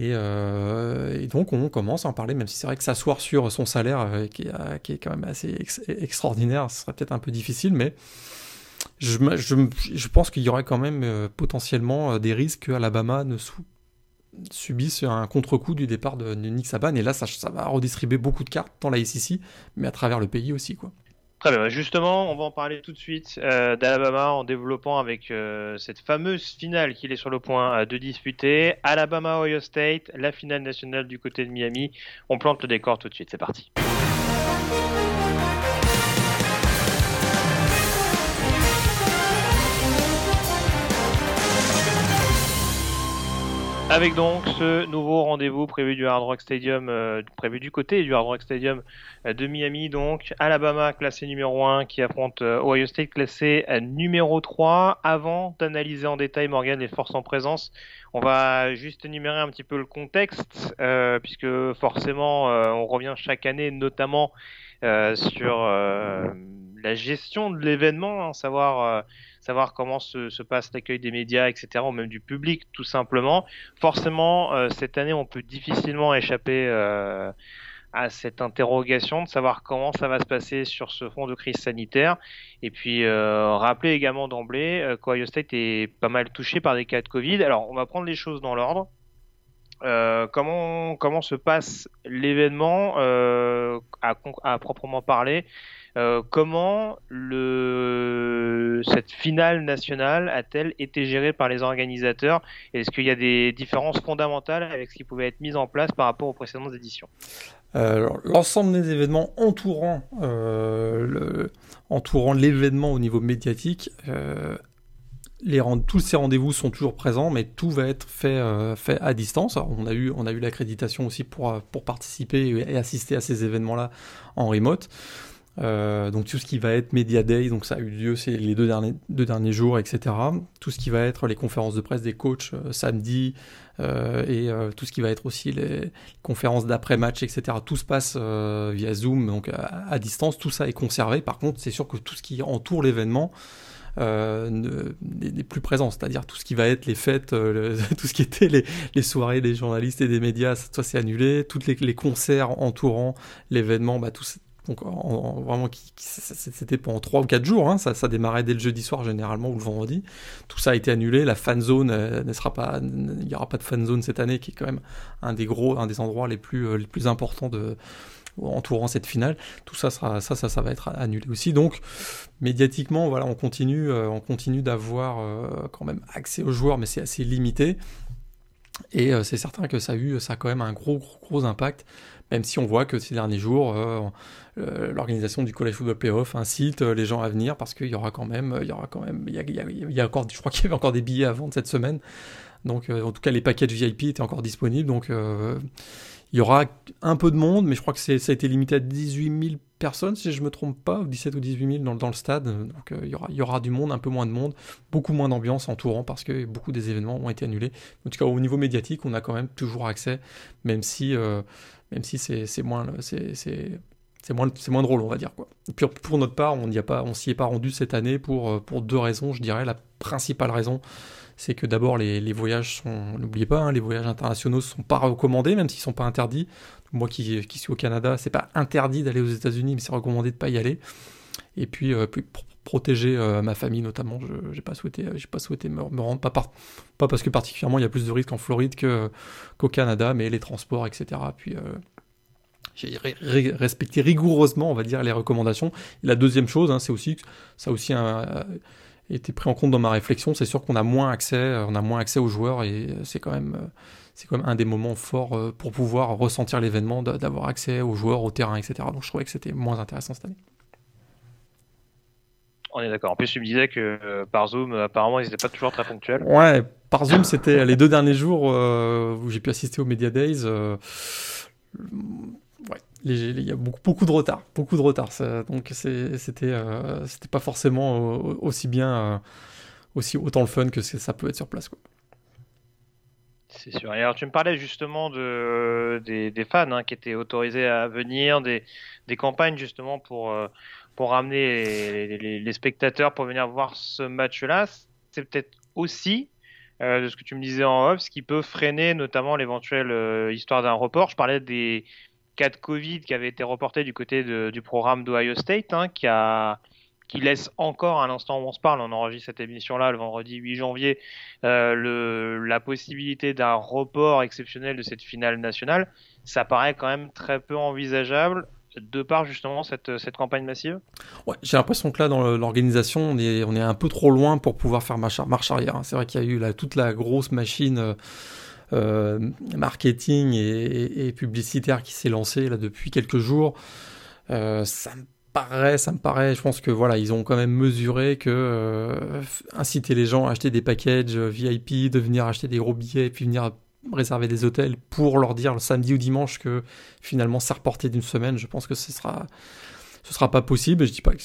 Euh, et, donc on commence à en parler, même si c'est vrai que s'asseoir sur son salaire, euh, qui, est, qui, est, quand même assez extraordinaire, ce serait peut-être un peu difficile, mais je, pense qu'il y aurait quand même euh, potentiellement des risques que Alabama ne subisse un contre-coup du départ de, Nick Saban, et là ça, ça, va redistribuer beaucoup de cartes dans la SEC, mais à travers le pays aussi. quoi. Justement, on va en parler tout de suite euh, d'Alabama en développant avec euh, cette fameuse finale qu'il est sur le point euh, de disputer. Alabama-Ohio State, la finale nationale du côté de Miami. On plante le décor tout de suite. C'est parti. Avec donc ce nouveau rendez-vous prévu du Hard Rock Stadium, euh, prévu du côté du Hard Rock Stadium euh, de Miami, donc Alabama classé numéro 1 qui affronte euh, Ohio State classé numéro 3. Avant d'analyser en détail Morgan les forces en présence, on va juste énumérer un petit peu le contexte, puisque forcément on revient chaque année notamment sur la gestion de l'événement, hein, savoir savoir comment se, passe l'accueil des médias, etc., ou même du public, tout simplement. Forcément, euh, cette année, on peut difficilement échapper euh, à cette interrogation de savoir comment ça va se passer sur ce fond de crise sanitaire. Et puis, euh, rappeler également d'emblée qu'Ohio State est pas mal touché par des cas de Covid. Alors, on va prendre les choses dans l'ordre. comment, comment se passe l'événement à, à, proprement parler? Euh, comment cette finale nationale a-t-elle été gérée par les organisateurs? Est-ce qu'il y a des différences fondamentales avec ce qui pouvait être mis en place par rapport aux précédentes éditions? Euh, L'ensemble des événements entourant, euh, entourant l'événement au niveau médiatique tous ces rendez-vous sont toujours présents, mais tout va être fait, à distance. on a eu, on l'accréditation aussi pour participer et assister à ces événements-là en remote. Euh, donc tout ce qui va être Media Day, donc ça a eu lieu ces les deux derniers, deux derniers jours, etc. Tout ce qui va être les conférences de presse des coachs euh, samedi euh, et tout ce qui va être aussi les, conférences d'après-match, etc. Tout se passe via Zoom, donc à, distance. Tout ça est conservé. Par contre, c'est sûr que tout ce qui entoure l'événement n'est plus présent, c'est-à-dire tout ce qui va être les fêtes, tout ce qui était les, soirées des journalistes et des médias, ça c'est annulé, tous les, les, concerts entourant l'événement, bah, tout, donc vraiment, c'était pendant 3 ou 4 jours, hein. ça, démarrait dès le jeudi soir généralement ou le vendredi. Tout ça a été annulé, la fan zone euh, ne il n'y aura pas de fan zone cette année, qui est quand même un des endroits les plus, euh, importants entourant cette finale. Tout ça ça, va être annulé aussi. Donc, médiatiquement, voilà, on continue, euh, on continue d'avoir quand même accès aux joueurs, mais c'est assez limité. Et c'est certain que ça a eu, ça a quand même un gros, impact même si on voit que ces derniers jours, l'organisation du College Football Playoff incite euh, les gens à venir parce qu'il y aura quand même, il y aura quand même, il y a, encore, je crois qu'il y avait encore des billets à vendre cette semaine. Donc, en tout cas, les packages VIP étaient encore disponibles. Donc, il y aura un peu de monde, mais je crois que ça a été limité à 18 000 personnes, si je ne me trompe pas, 17 ou 18 000 dans, dans le stade. Donc il, y aura, y aura du monde, un peu moins de monde, beaucoup moins d'ambiance entourant parce que beaucoup des événements ont été annulés. En tout cas, au niveau médiatique, on a quand même toujours accès, même si si c'est moins, c'est moins, moins drôle, on va dire. Quoi. Et puis pour notre part, on on s'y est pas rendu cette année pour, euh, pour deux raisons, je dirais. La principale raison, c'est que d'abord les, les, voyages sont, n'oubliez pas, hein, les voyages internationaux ne sont pas recommandés, même s'ils ne sont pas interdits. Moi qui, suis au Canada, c'est pas interdit d'aller aux États-Unis, mais c'est recommandé de pas y aller. Et puis, euh, pour protéger euh, ma famille notamment, je n'ai pas souhaité, pas souhaité me, rendre, pas, pas parce que particulièrement il y a plus de risques en Floride qu'au Canada, mais les transports, etc. Puis j'ai respecté rigoureusement, on va dire, les recommandations. Et la deuxième chose, hein, c'est aussi ça a aussi été pris en compte dans ma réflexion. C'est sûr qu'on a moins accès, on a moins accès aux joueurs et c'est quand même c'est quand même un des moments forts pour pouvoir ressentir l'événement, d'avoir accès aux joueurs, au terrain, etc. Donc je trouvais que c'était moins intéressant cette année. On est d'accord. En plus, tu me disais que euh, par Zoom, apparemment, ils n'étaient pas toujours très ponctuels. Ouais, par Zoom, c'était les deux derniers jours euh, où j'ai pu assister aux Media Days. Euh, il y a beaucoup, de retard, beaucoup de retard. donc c'était, c'était pas forcément aussi bien, aussi autant le fun que ça peut être sur place. Quoi. C'est sûr. Et alors, tu me parlais justement de, des, fans hein, qui étaient autorisés à venir, des, des campagnes justement pour, pour ramener les, spectateurs pour venir voir ce match-là, c'est peut-être aussi euh, de ce que tu me disais en off, ce qui peut freiner notamment l'éventuelle euh, histoire d'un report. Je parlais des cas de Covid qui avaient été reportés du côté du programme d'Ohio State, hein, qui laisse encore à l'instant où on se parle, on enregistre cette émission-là le vendredi 8 janvier, euh, la possibilité d'un report exceptionnel de cette finale nationale, ça paraît quand même très peu envisageable de par justement cette, campagne massive Ouais, j'ai l'impression que là, dans l'organisation, on est, un peu trop loin pour pouvoir faire marche, arrière. Hein. C'est vrai qu'il y a eu toute la grosse machine euh, marketing et, publicitaire qui s'est lancée là, depuis quelques jours. Euh, ça me paraît, ça me paraît, je pense que voilà, ils ont quand même mesuré que inciter les gens à acheter des packages VIP, de venir acheter des gros billets et puis venir réserver des hôtels pour leur dire le samedi ou dimanche que finalement c'est reporté d'une semaine. Je pense que ce sera, ce sera pas possible. Je dis pas que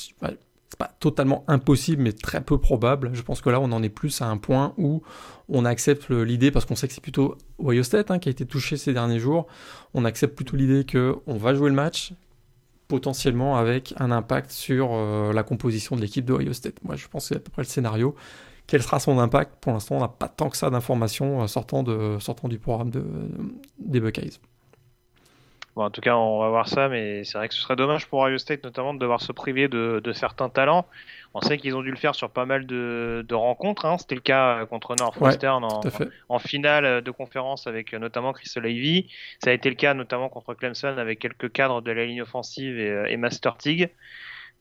pas totalement impossible, mais très peu probable. Je pense que là, on en est plus à un point où on accepte l'idée, parce qu'on sait que c'est plutôt Ohio State hein, qui a été touché ces derniers jours, on accepte plutôt l'idée qu'on va jouer le match, potentiellement avec un impact sur euh, la composition de l'équipe de Ohio State. Moi, je pense que c'est à peu près le scénario. Quel sera son impact? Pour l'instant, on n'a pas tant que ça d'informations euh, sortant, de, sortant du programme de, des Buckeyes. Bon, en tout cas, on va voir ça, mais c'est vrai que ce serait dommage pour Ohio State notamment de devoir se priver de, de certains talents. On sait qu'ils ont dû le faire sur pas mal de, de rencontres. Hein. C'était le cas contre Northwestern en, en, finale de conférence avec notamment Chris Levy. Ça a été le cas notamment contre Clemson avec quelques cadres de la ligne offensive et, et Master Tig.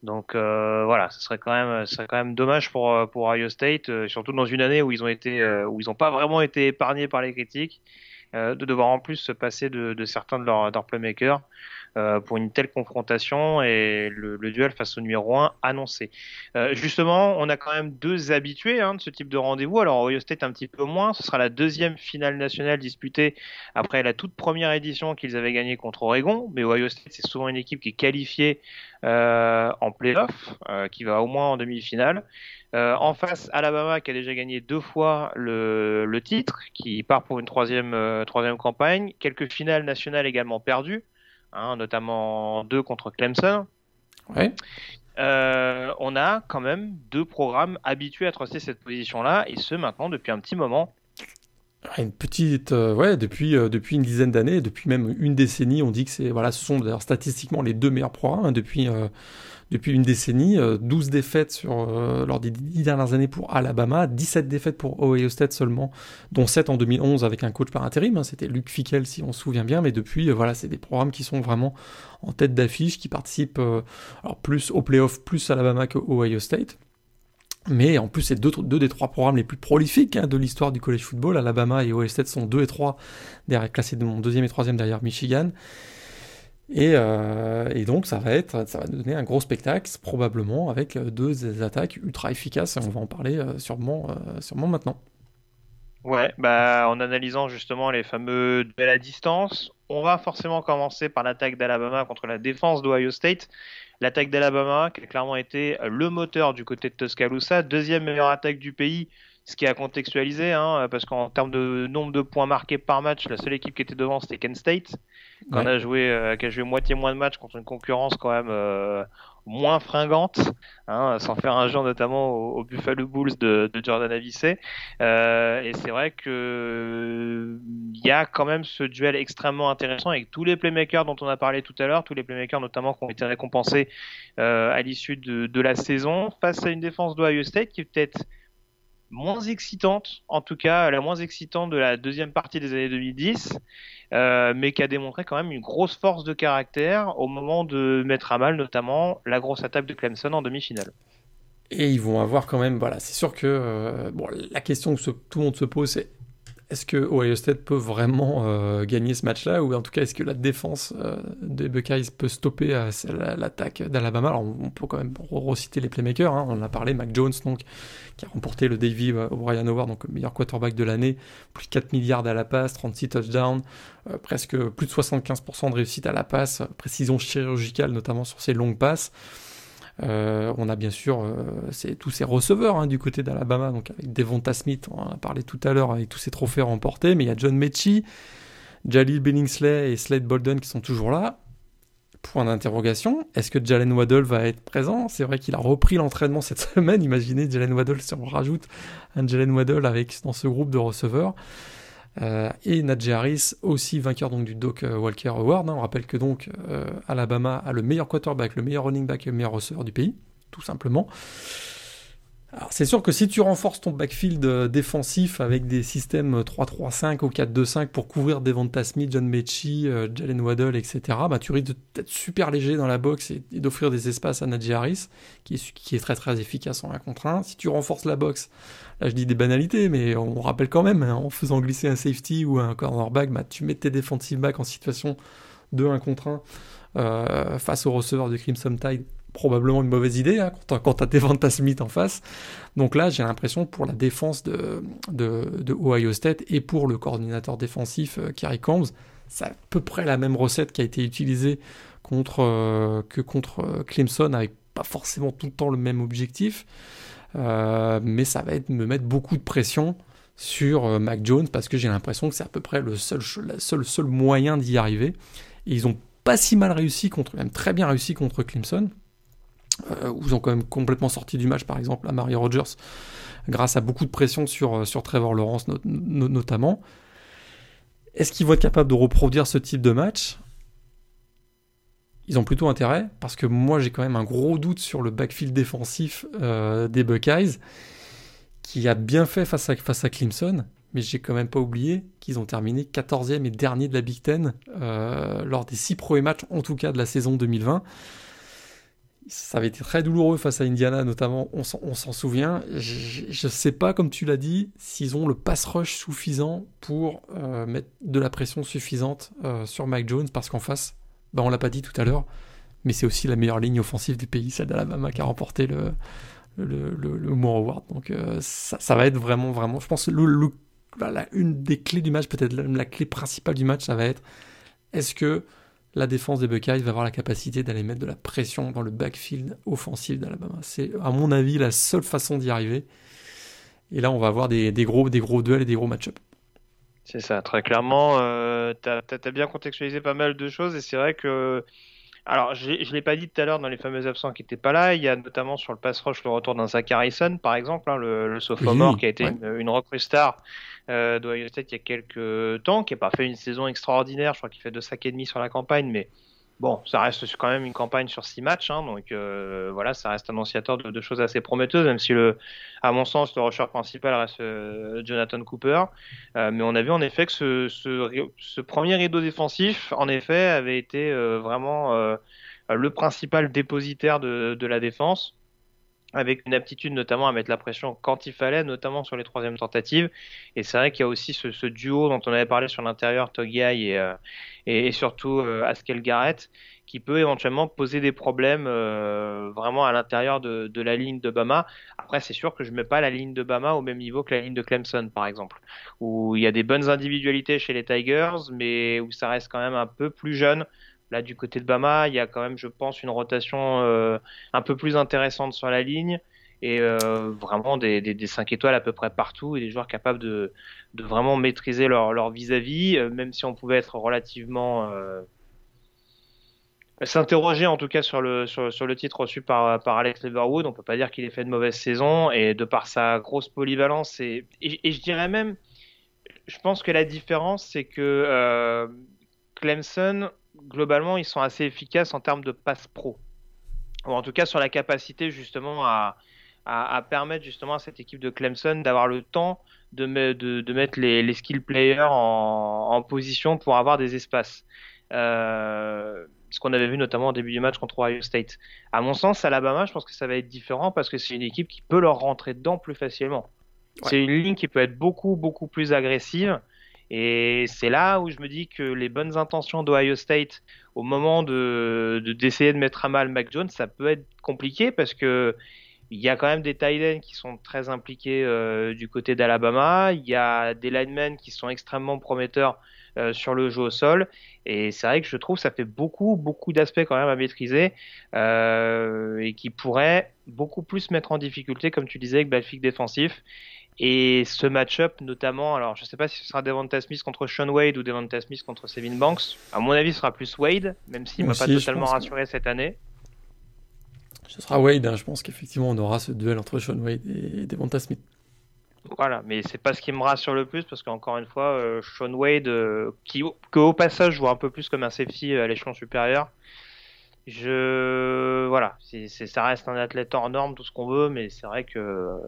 Donc euh, voilà, ce serait quand même, ce serait quand même dommage pour pour Ohio State, euh, surtout dans une année où ils ont été, euh, où ils n'ont pas vraiment été épargnés par les critiques, de devoir en plus se passer de, certains de leurs, leurs playmakers. Euh, pour une telle confrontation et le, duel face au numéro 1 annoncé. Euh, justement, on a quand même deux habitués hein, de ce type de rendez-vous. Alors Ohio State un petit peu moins. Ce sera la deuxième finale nationale disputée après la toute première édition qu'ils avaient gagnée contre Oregon. Mais Ohio State, c'est souvent une équipe qui est qualifiée euh, en playoff, euh, qui va au moins en demi-finale. En face, Alabama qui a déjà gagné deux fois le, titre, qui part pour une troisième, troisième campagne. Quelques finales nationales également perdues. Hein, notamment deux contre Clemson. Ouais. Euh, on a quand même deux programmes habitués à tracer cette position-là, et ce maintenant depuis un petit moment. Une petite, euh, ouais, depuis, euh, depuis une dizaine d'années, depuis même une décennie, on dit que c'est, voilà, ce sont d'ailleurs statistiquement les deux meilleurs programmes hein, depuis, euh, depuis une décennie, 12 euh, défaites sur, euh, lors des 10 dernières années pour Alabama, 17 défaites pour Ohio State seulement, dont 7 en 2011 avec un coach par intérim, hein, c'était Luc Fickel si on se souvient bien, mais depuis, euh, voilà, c'est des programmes qui sont vraiment en tête d'affiche, qui participent alors plus au playoff, plus Alabama que Ohio State. Mais en plus, c'est deux, deux, des trois programmes les plus prolifiques hein, de l'histoire du college football. Alabama et Ohio State sont deux et trois, derrière, classés de mon deuxième et troisième derrière Michigan. Et, euh, et, donc ça va être, ça va donner un gros spectacle, probablement avec euh, deux attaques ultra efficaces. Et on va en parler euh, sûrement, sûrement maintenant. Ouais, bah en analysant justement les fameux duels à distance, on va forcément commencer par l'attaque d'Alabama contre la défense d'Ohio State. L'attaque d'Alabama qui a clairement été le moteur du côté de Tuscaloosa, deuxième meilleure attaque du pays ce qui a contextualisé, hein, parce qu'en termes de nombre de points marqués par match, la seule équipe qui était devant c'était Kent State, ouais. a joué, euh, qui a joué moitié moins de matchs contre une concurrence quand même euh, moins fringante, hein, sans faire un genre notamment au, au Buffalo Bulls de, de Jordan Avicet. Euh, et c'est vrai que il y a quand même ce duel extrêmement intéressant avec tous les playmakers dont on a parlé tout à l'heure, tous les playmakers notamment qui ont été récompensés euh, à l'issue de, de la saison, face à une défense d'Ohio State qui est peut-être moins excitante, en tout cas la moins excitante de la deuxième partie des années 2010, euh, mais qui a démontré quand même une grosse force de caractère au moment de mettre à mal notamment la grosse attaque de Clemson en demi-finale. Et ils vont avoir quand même, voilà, c'est sûr que euh, bon, la question que tout le monde se pose, c'est est-ce que Ohio State peut vraiment euh, gagner ce match-là? Ou en tout cas est-ce que la défense euh, des Buckeyes peut stopper euh, l'attaque d'Alabama? Alors on peut quand même reciter les playmakers, hein. on en a parlé, Mac Jones donc qui a remporté le Davy O'Brien Award, donc le meilleur quarterback de l'année, plus de 4 milliards à la passe, 36 touchdowns, euh, presque plus de 75% de réussite à la passe, précision chirurgicale notamment sur ses longues passes. Euh, on a bien sûr euh, tous ces receveurs hein, du côté d'Alabama, donc avec Devonta Smith, on en a parlé tout à l'heure, avec tous ces trophées remportés, mais il y a John Mechie, Jalil Billingsley et Slade Bolden qui sont toujours là. Point d'interrogation, est-ce que Jalen Waddle va être présent? C'est vrai qu'il a repris l'entraînement cette semaine, imaginez Jalen Waddle si on rajoute un Jalen Waddle avec, dans ce groupe de receveurs. Euh, et Najee Harris, aussi vainqueur donc du Doc euh, Walker Award. Hein. On rappelle que donc euh, Alabama a le meilleur quarterback, le meilleur running back et le meilleur receveur du pays, tout simplement. Alors c'est sûr que si tu renforces ton backfield défensif avec des systèmes 3-3-5 ou 4-2-5 pour couvrir Devonta Smith, John Mechie, euh, Jalen Waddle, etc., bah, tu risques d'être super léger dans la box et, d'offrir des espaces à Najee Harris, qui est, très très efficace en 1 contre 1. Si tu renforces la box, là je dis des banalités, mais on rappelle quand même, hein, en faisant glisser un safety ou un cornerback, bah, tu mets tes defensive backs en situation de 1 contre 1 euh, face au receveur de Crimson Tide probablement une mauvaise idée hein, quand tu as Devonta Smith en face. Donc là, j'ai l'impression pour la défense de, Ohio State et pour le coordinateur défensif euh, Kerry Combs, c'est à peu près la même recette qui a été utilisée contre, euh, que contre euh, Clemson avec pas forcément tout le temps le même objectif. mais ça va être me mettre beaucoup de pression sur Mac Jones parce que j'ai l'impression que c'est à peu près le seul, seul, seul moyen d'y arriver. Et ils ont pas si mal réussi contre, même très bien réussi contre Clemson. Euh, où ils ont quand même complètement sorti du match, par exemple, à Mario Rogers, grâce à beaucoup de pression sur, euh, sur Trevor Lawrence notamment. Est-ce qu'ils vont être capables de reproduire ce type de match? Ils ont plutôt intérêt, parce que moi j'ai quand même un gros doute sur le backfield défensif euh, des Buckeyes, qui a bien fait face à, face à Clemson, mais j'ai quand même pas oublié qu'ils ont terminé 14e et dernier de la Big Ten lors des six premiers matchs, en tout cas de la saison 2020 ça avait été très douloureux face à Indiana, notamment, on s'en souvient. Je ne sais pas, comme tu l'as dit, s'ils ont le pass rush suffisant pour euh, mettre de la pression suffisante euh, sur Mike Jones, parce qu'en face, bah, on l'a pas dit tout à l'heure, mais c'est aussi la meilleure ligne offensive du pays, celle d'Alabama, qui a remporté le, le, le, Moore Award. Donc euh, ça, va être vraiment, vraiment, je pense, le, une des clés du match, peut-être la clé principale du match, ça va être est-ce que la défense des Buckeyes va avoir la capacité d'aller mettre de la pression dans le backfield offensif d'Alabama. C'est, à mon avis, la seule façon d'y arriver. Et là, on va avoir des, gros, des gros duels et des gros match-ups. C'est ça, très clairement. Euh, tu as, bien contextualisé pas mal de choses et c'est vrai que. Alors, je ne l'ai pas dit tout à l'heure dans les fameux absents qui n'étaient pas là. Il y a notamment sur le pass rush le retour d'un Zach Harrison, par exemple, hein, le, le sophomore qui a été une, une recrue star euh, d'Ohio State il y a quelques temps, qui n'a pas fait une saison extraordinaire. Je crois qu'il fait deux sacs et demi sur la campagne, mais bon, ça reste quand même une campagne sur six matchs, hein, donc euh, voilà, ça reste annonciateur de, de, choses assez prometteuses, même si à mon sens, le rusher principal reste euh, Jonathan Cooper. Euh, mais on a vu en effet que ce, premier rideau défensif, en effet, avait été vraiment le principal dépositaire de, de la défense avec une aptitude notamment à mettre la pression quand il fallait, notamment sur les troisièmes tentatives. Et c'est vrai qu'il y a aussi ce, duo dont on avait parlé sur l'intérieur, Togiai et, euh, surtout euh, Askel Garrett, qui peut éventuellement poser des problèmes euh, vraiment à l'intérieur de, la ligne de Bama. Après, c'est sûr que je mets pas la ligne de Bama au même niveau que la ligne de Clemson, par exemple, où il y a des bonnes individualités chez les Tigers, mais où ça reste quand même un peu plus jeune Là, du côté de Bama, il y a quand même, je pense, une rotation euh, un peu plus intéressante sur la ligne et euh, vraiment des, des, des 5 étoiles à peu près partout et des joueurs capables de, vraiment maîtriser leur, vis-à-vis, euh, même si on pouvait être relativement s'interroger en tout cas sur le sur, le titre reçu par par Alex Leverwood. On peut pas dire qu'il ait fait de mauvaise saison et de par sa grosse polyvalence et, et, je dirais même, je pense que la différence c'est que Clemson globalement, ils sont assez efficaces en termes de passe pro. Ou en tout cas sur la capacité justement à, à, permettre justement à cette équipe de Clemson d'avoir le temps de, de, de mettre les, les, skill players en, en, position pour avoir des espaces. Euh, ce qu'on avait vu notamment au début du match contre Ohio State. À mon sens, Alabama, je pense que ça va être différent parce que c'est une équipe qui peut leur rentrer dedans plus facilement. C'est une ligne qui peut être beaucoup, beaucoup plus agressive et c'est là où je me dis que les bonnes intentions d'Ohio State au moment de d'essayer de, mettre à mal Mac Jones, ça peut être compliqué parce que il y a quand même des tight qui sont très impliqués euh, du côté d'Alabama. Il y a des linemen qui sont extrêmement prometteurs euh, sur le jeu au sol. Et c'est vrai que je trouve que ça fait beaucoup, beaucoup d'aspects quand même à maîtriser euh, et qui pourraient beaucoup plus mettre en difficulté, comme tu disais, avec Battlefield défensif. Et ce match-up, notamment, alors je ne sais pas si ce sera Devonta Smith contre Sean Wade ou Devonta Smith contre Sevin Banks. À mon avis, ce sera plus Wade, même s'il ne m'a pas totalement rassuré cette année. Ce sera Wade, hein. je pense qu'effectivement on aura ce duel entre Sean Wade et Devonta Smith. Voilà, mais c'est pas ce qui me rassure le plus parce qu'encore une fois, euh, Sean Wade, euh, qui au passage joue un peu plus comme un safety à l'échelon supérieur, je voilà, c'est, ça reste un athlète hors norme, tout ce qu'on veut, mais c'est vrai que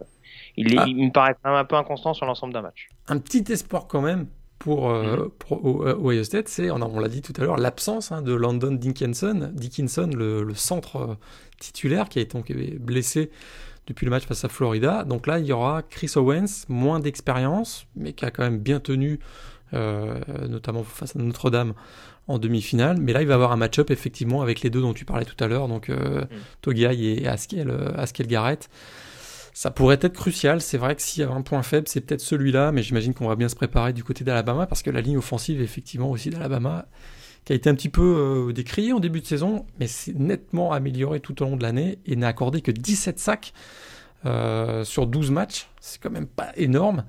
il, ah. il, me paraît quand même un peu inconstant sur l'ensemble d'un match. Un petit espoir quand même pour, euh, mhm. pour euh, Ohio State, c'est, on, on l'a dit tout à l'heure, l'absence hein, de Landon Dickinson, Dickinson le, le centre euh, titulaire qui a été donc blessé depuis le match face à Florida. Donc là, il y aura Chris Owens, moins d'expérience, mais qui a quand même bien tenu, euh, notamment face à Notre-Dame en demi-finale. Mais là, il va avoir un match-up effectivement avec les deux dont tu parlais tout à l'heure, donc euh, mm. Togai et Askel, Askel Garrett. Ça pourrait être crucial. C'est vrai que s'il y a un point faible, c'est peut-être celui-là, mais j'imagine qu'on va bien se préparer du côté d'Alabama parce que la ligne offensive, effectivement, aussi d'Alabama, qui a été un petit peu euh, décriée en début de saison, mais c'est nettement amélioré tout au long de l'année et n'a accordé que 17 sacs euh, sur 12 matchs. C'est quand même pas énorme.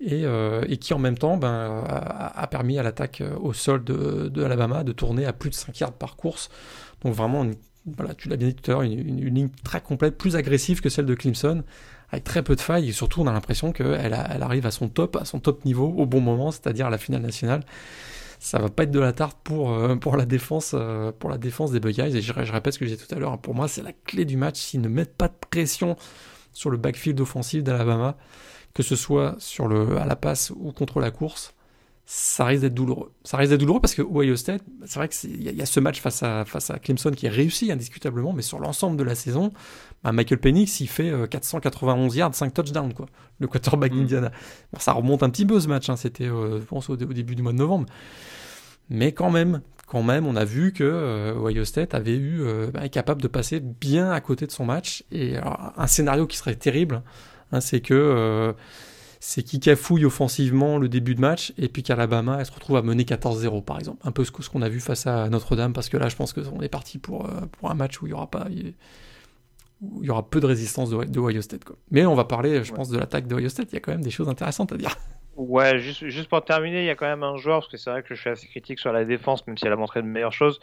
Et, euh, et, qui en même temps ben, a, permis à l'attaque au sol de, de, Alabama de tourner à plus de 5 yards par course. Donc vraiment, voilà, tu l'as bien dit tout à l'heure, une, une, ligne très complète, plus agressive que celle de Clemson, avec très peu de failles, et surtout on a l'impression qu'elle elle arrive à son top, à son top niveau au bon moment, c'est-à-dire à la finale nationale ça va pas être de la tarte pour, euh, pour, la, défense, euh, pour la défense des Buckeyes. Et je, répète ce que j'ai tout à l'heure, hein. pour moi, c'est la clé du match. S'ils ne mettent pas de pression sur le backfield offensif d'Alabama, que ce soit sur le, à la passe ou contre la course, ça risque d'être douloureux. Ça risque d'être douloureux parce que Ohio State, c'est vrai qu'il y, y, a ce match face à, face à Clemson qui est réussi indiscutablement, mais sur l'ensemble de la saison, bah Michael Penix, il fait 491 euh, yards, 5 touchdowns, quoi, le quarterback mm. d'Indiana. Bon, ça remonte un petit peu ce match, hein, c'était, je pense, au, début du mois de novembre. Mais quand même, quand même, on a vu que euh, Ohio State avait eu, euh, bah, est capable de passer bien à côté de son match. Et un scénario qui serait terrible, hein, c'est que euh, c'est qui cafouille offensivement le début de match et puis qu'Alabama elle se retrouve à mener 14-0 par exemple. Un peu ce, qu'on a vu face à Notre-Dame parce que là je pense qu'on est parti pour, pour un match où il y aura pas où il y aura peu de résistance de, de Ohio State. Quoi. Mais on va parler, je pense, de l'attaque de Ohio State. Il y a quand même des choses intéressantes à dire. Ouais, juste, juste pour terminer, il y a quand même un joueur, parce que c'est vrai que je suis assez critique sur la défense, même si elle a montré de meilleures choses.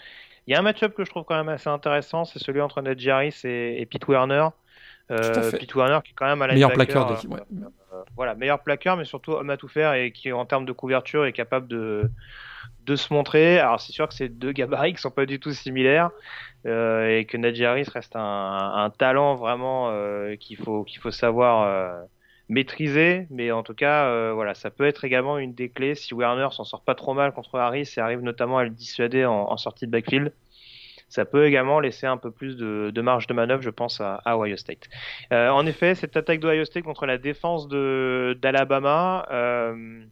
Il y a un match-up que je trouve quand même assez intéressant, c'est celui entre Ned Harris et, et Pete Werner. Euh, Pete Werner qui est quand même à la meilleur plaqueur d'équipe. Ouais. Euh, voilà, meilleur plaqueur, mais surtout homme à tout faire et qui en termes de couverture est capable de de se montrer. Alors c'est sûr que c'est deux gabarits qui sont pas du tout similaires euh, et que Ned Harris reste un, un talent vraiment euh, qu'il faut qu'il faut savoir euh, maîtrisé, mais en tout cas, euh, voilà, ça peut être également une des clés si Werner s'en sort pas trop mal contre Harris et arrive notamment à le dissuader en, sortie de backfield. Ça peut également laisser un peu plus de, marge de manœuvre, je pense, à, à Ohio State. Euh, en effet, cette attaque d'Ohio State contre la défense d'Alabama, euh,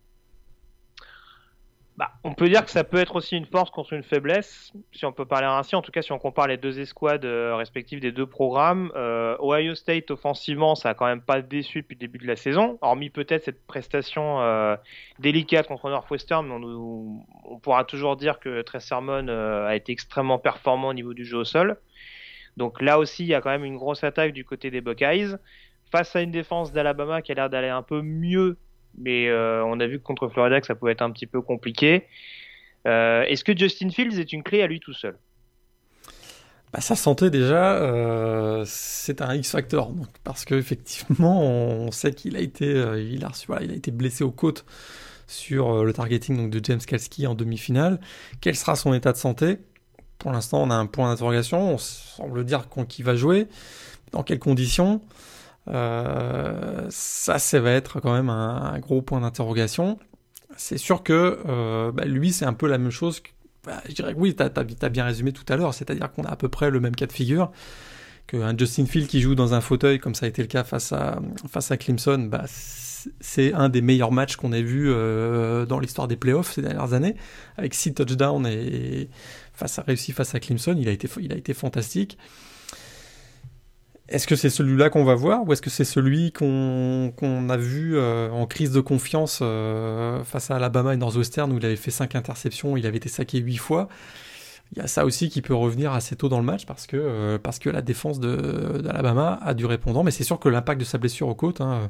bah, on peut dire que ça peut être aussi une force contre une faiblesse, si on peut parler ainsi. En tout cas, si on compare les deux escouades euh, respectives des deux programmes, euh, Ohio State offensivement, ça a quand même pas déçu depuis le début de la saison, hormis peut-être cette prestation euh, délicate contre Northwestern. On, pourra toujours dire que Trey Sermon a été extrêmement performant au niveau du jeu au sol. Donc là aussi, il y a quand même une grosse attaque du côté des Buckeyes face à une défense d'Alabama qui a l'air d'aller un peu mieux mais euh, on a vu que contre Florida que ça pouvait être un petit peu compliqué. Euh, est-ce que Justin Fields est une clé à lui tout seul? Bah, sa santé déjà, euh, c'est un X factor, donc, parce qu'effectivement, on sait qu'il a été, il a a été blessé aux côtes sur le targeting de James Kalski en demi-finale. Quel sera son état de santé? Pour l'instant, on a un point d'interrogation. On semble dire qu'il va jouer. Dans quelles conditions? Euh, ça, ça va être quand même un, gros point d'interrogation. C'est sûr que euh, bah, lui, c'est un peu la même chose. Que, bah, je dirais que oui, tu as, bien résumé tout à l'heure, c'est-à-dire qu'on a à peu près le même cas de figure. Qu'un Justin Field qui joue dans un fauteuil, comme ça a été le cas face à, face à Clemson, bah, c'est un des meilleurs matchs qu'on ait vu euh, dans l'histoire des playoffs ces dernières années, avec 6 touchdowns et face à réussi face à Clemson, il a été, il a été fantastique. Est-ce que c'est celui-là qu'on va voir ou est-ce que c'est celui qu'on a vu euh, en crise de confiance euh, face à Alabama et Northwestern où il avait fait 5 interceptions, il avait été saqué 8 fois? Il y a ça aussi qui peut revenir assez tôt dans le match parce que, euh, parce que la défense d'Alabama a du répondant, mais c'est sûr que l'impact de sa blessure aux côtes hein,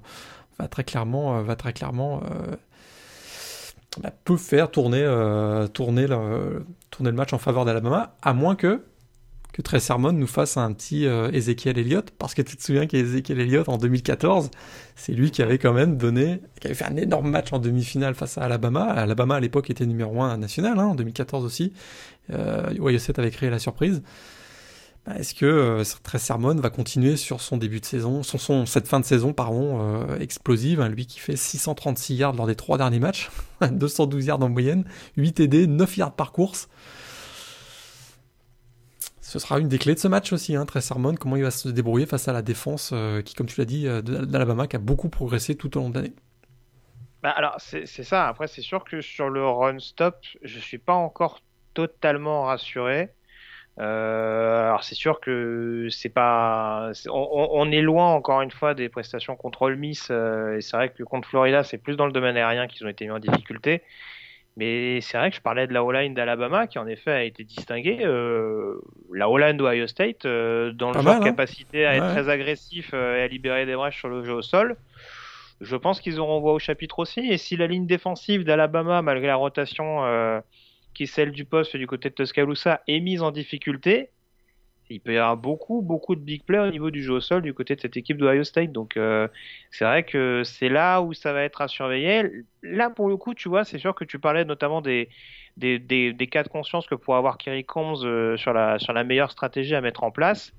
va très clairement, va très clairement bah, peut faire tourner, tourner le match en faveur d'Alabama, à moins que que Trey Sermon nous fasse un petit euh, Ezekiel Elliott, parce que tu te souviens qu'Ezekiel Elliott en 2014, c'est lui qui avait quand même donné, qui avait fait un énorme match en demi-finale face à Alabama. Alabama à l'époque était numéro 1 national, hein, en 2014 aussi. Euh, avait créé la surprise. Bah, est-ce que euh, va continuer sur son début de saison, son, son cette fin de saison pardon euh, explosive, hein, lui qui fait 636 yards lors des trois derniers matchs, 212 yards en moyenne, 8 TD, 9 yards par course Ce sera une des clés de ce match aussi, hein, très Sermon, comment il va se débrouiller face à la défense qui, comme tu l'as dit, d'Alabama, qui a beaucoup progressé tout au long de l'année. Bah alors c'est ça. Après c'est sûr que sur le run stop, je suis pas encore totalement rassuré. Euh, alors c'est sûr que c'est pas, on, est loin encore une fois des prestations contre Ole Miss euh, et c'est vrai que contre Florida c'est plus dans le domaine aérien qu'ils ont été mis en difficulté. Mais c'est vrai que je parlais de la O-line d'Alabama qui en effet a été distinguée. Euh, la O-line d'Ohio State dans le genre hein. capacité à être très agressif et à libérer des brèches sur le jeu au sol. Je pense qu'ils auront voix au chapitre aussi. Et si la ligne défensive d'Alabama, malgré la rotation qui est celle du poste du côté de Tuscaloosa, est mise en difficulté, il peut y avoir beaucoup, beaucoup de big plays au niveau du jeu au sol du côté de cette équipe d'Ohio State. Donc, euh, c'est vrai que c'est là où ça va être à surveiller. Là, pour le coup, tu vois, c'est sûr que tu parlais notamment des, des, des, cas de conscience que pourrait avoir Kerry Combs euh, sur, la, sur la meilleure stratégie à mettre en place.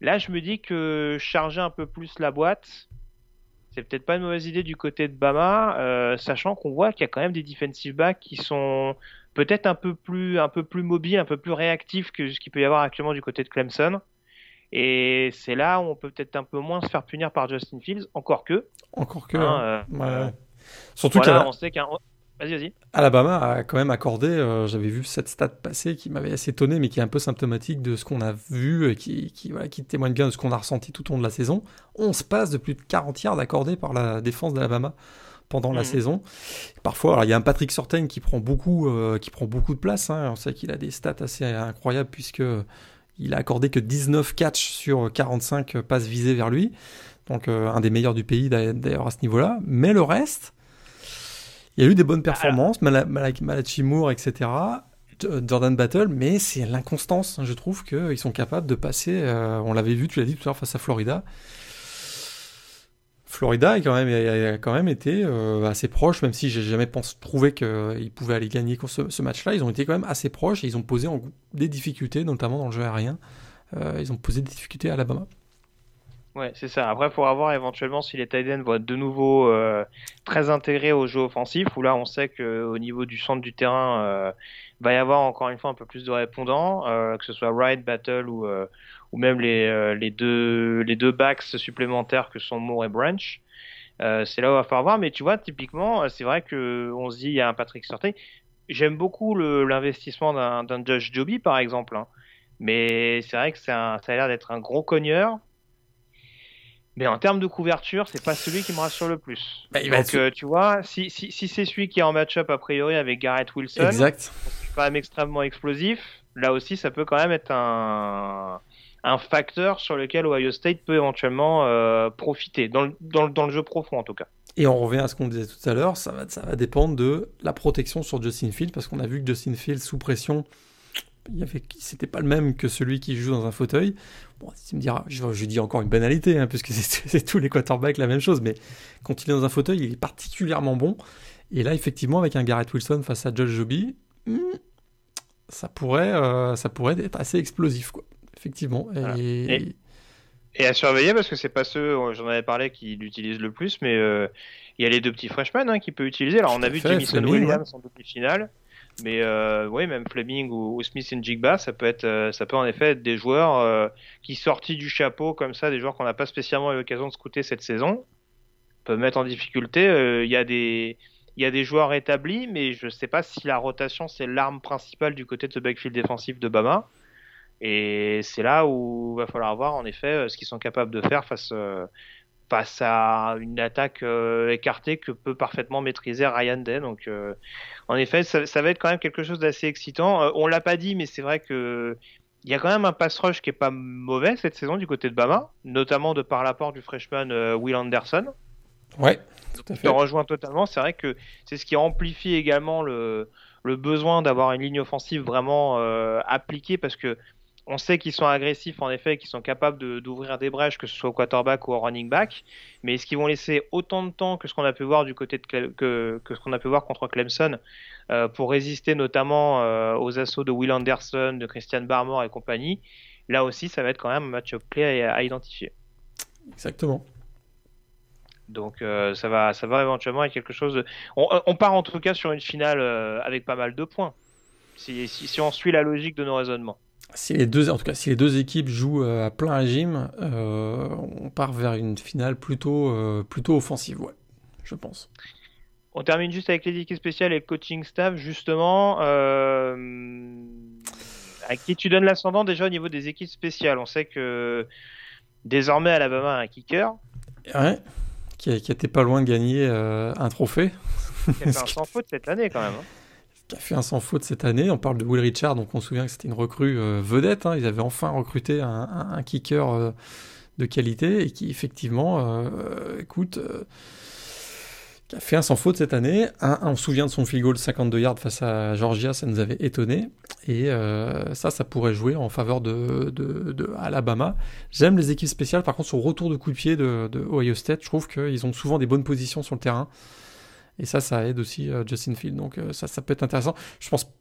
Là, je me dis que charger un peu plus la boîte, c'est peut-être pas une mauvaise idée du côté de Bama, euh, sachant qu'on voit qu'il y a quand même des defensive backs qui sont peut-être un peu plus un peu plus mobile, un peu plus réactif que ce qu'il peut y avoir actuellement du côté de Clemson. Et c'est là où on peut peut-être un peu moins se faire punir par Justin Fields, encore que. Encore que. Hein, hein. Euh, Surtout qu'on sait qu'un. Vas-y, vas-y. Alabama a quand même accordé, euh, j'avais vu cette stat passer qui m'avait assez étonné, mais qui est un peu symptomatique de ce qu'on a vu et qui, qui, voilà, qui témoigne bien de ce qu'on a ressenti tout au long de la saison. On se passe de plus de 40 yards accordés par la défense d'Alabama pendant la mmh. saison. Parfois, il y a un Patrick Sortain qui prend beaucoup, euh, qui prend beaucoup de place. Hein. On sait qu'il a des stats assez incroyables puisque il a accordé que 19 catchs sur 45 passes visées vers lui. Donc euh, un des meilleurs du pays d'ailleurs à ce niveau-là. Mais le reste, il y a eu des bonnes performances, Malachi Moore, etc. Jordan Battle, mais c'est l'inconstance. Je trouve qu'ils sont capables de passer. Euh, on l'avait vu, tu l'as dit tout à l'heure, face à Florida. Florida a quand même, a quand même été euh, assez proche, même si j'ai jamais pensé, trouvé qu'ils pouvaient aller gagner ce, ce match-là. Ils ont été quand même assez proches et ils ont posé des difficultés, notamment dans le jeu aérien. Euh, ils ont posé des difficultés à Alabama. Ouais, c'est ça. Après, pour avoir éventuellement si les Titans vont être de nouveau euh, très intégrés au jeu offensif, où là, on sait qu'au niveau du centre du terrain, va y avoir encore une fois un peu plus de répondants, que ce soit Ride, Battle ou, ou même les, euh, les, deux, les deux backs supplémentaires que sont Moore et Branch. Euh, c'est là où il va falloir voir, mais tu vois, typiquement, euh, c'est vrai que on se dit, il y a un Patrick Sorté. J'aime beaucoup l'investissement d'un Josh Joby, par exemple, hein. mais c'est vrai que ça a l'air d'être un gros cogneur. Mais en termes de couverture, c'est pas celui qui me rassure le plus. Bah, Donc, tu vois, si, si, si c'est celui qui est en match-up a priori avec Garrett Wilson, exact. quand même extrêmement explosif. Là aussi, ça peut quand même être un, un facteur sur lequel Ohio State peut éventuellement euh, profiter, dans le, dans, dans le, jeu profond en tout cas. Et on revient à ce qu'on disait tout à l'heure, ça va, ça va dépendre de la protection sur Justin Fields, parce qu'on a vu que Justin Fields, sous pression, il avait, c'était pas le même que celui qui joue dans un fauteuil. Bon, tu me diras, je, je dis encore une banalité, hein, puisque c'est, tous les quarterbacks la même chose, mais quand il est dans un fauteuil, il est particulièrement bon. Et là, effectivement, avec un Garrett Wilson face à Josh Joby, hmm, ça pourrait, euh, ça pourrait être assez explosif, quoi effectivement. Et... à surveiller parce que c'est pas ceux, j'en avais parlé, qui l'utilisent le plus, mais euh, il y a les deux petits freshmen hein, qui peut utiliser. Alors on a vu Jamison Williams en demi-finale, mais euh, oui, même Fleming ou, Smith et Jigba, ça peut être, euh, ça peut en effet être des joueurs qui sortis du chapeau comme ça, des joueurs qu'on n'a pas spécialement eu l'occasion de scouter cette saison, peuvent mettre en difficulté. Il y a des il y a des joueurs établis, mais je ne sais pas si la rotation c'est l'arme principale du côté de ce backfield défensif de Bama. Et c'est là où va falloir voir en effet euh, ce qu'ils sont capables de faire face, euh, face à une attaque euh, écartée que peut parfaitement maîtriser Ryan Day. Donc, en effet, ça, ça, va être quand même quelque chose d'assez excitant. on l'a pas dit, mais c'est vrai que il y a quand même un pass rush qui est pas mauvais cette saison du côté de Bama, notamment de par l'apport du freshman Will Anderson. Ouais, tout à fait. Je te rejoins totalement. C'est vrai que c'est ce qui amplifie également le, le besoin d'avoir une ligne offensive vraiment appliquée parce que on sait qu'ils sont agressifs en effet, qu'ils sont capables d'ouvrir des brèches, que ce soit au quarterback ou au running back. Mais est-ce qu'ils vont laisser autant de temps que ce qu'on a pu voir du côté de que, ce qu'on a pu voir contre Clemson euh, pour résister notamment euh, aux assauts de Will Anderson, de Christian Barmore et compagnie? Là aussi, ça va être quand même un match-up clé à, identifier. Exactement. Donc euh, ça va, ça va éventuellement être quelque chose. On, part en tout cas sur une finale avec pas mal de points. si on suit la logique de nos raisonnements. Si les deux, en tout cas, si les deux équipes jouent à plein régime, on part vers une finale plutôt, plutôt offensive, ouais, je pense. On termine juste avec les équipes spéciales et le coaching staff, justement. Euh, à qui tu donnes l'ascendant déjà au niveau des équipes spéciales On sait que désormais Alabama a un kicker. Ouais, qui, était pas loin de gagner euh, un trophée. Fait un sans faute cette année quand même. Hein. Qui a fait un sans faute cette année. On parle de Will Richard, donc on se souvient que c'était une recrue euh, vedette. Hein. Ils avaient enfin recruté un, kicker de qualité et qui effectivement, écoute qui a fait un sans faute cette année. On se souvient de son field goal 52 yards face à Georgia, ça nous avait étonné. Et euh, ça, ça pourrait jouer en faveur de. J'aime les équipes spéciales, par contre, sur retour de coup de pied de Ohio State, je trouve qu'ils ont souvent des bonnes positions sur le terrain. Et ça, ça aide aussi euh, Justin Field. Donc euh, ça, ça peut être intéressant. Je pense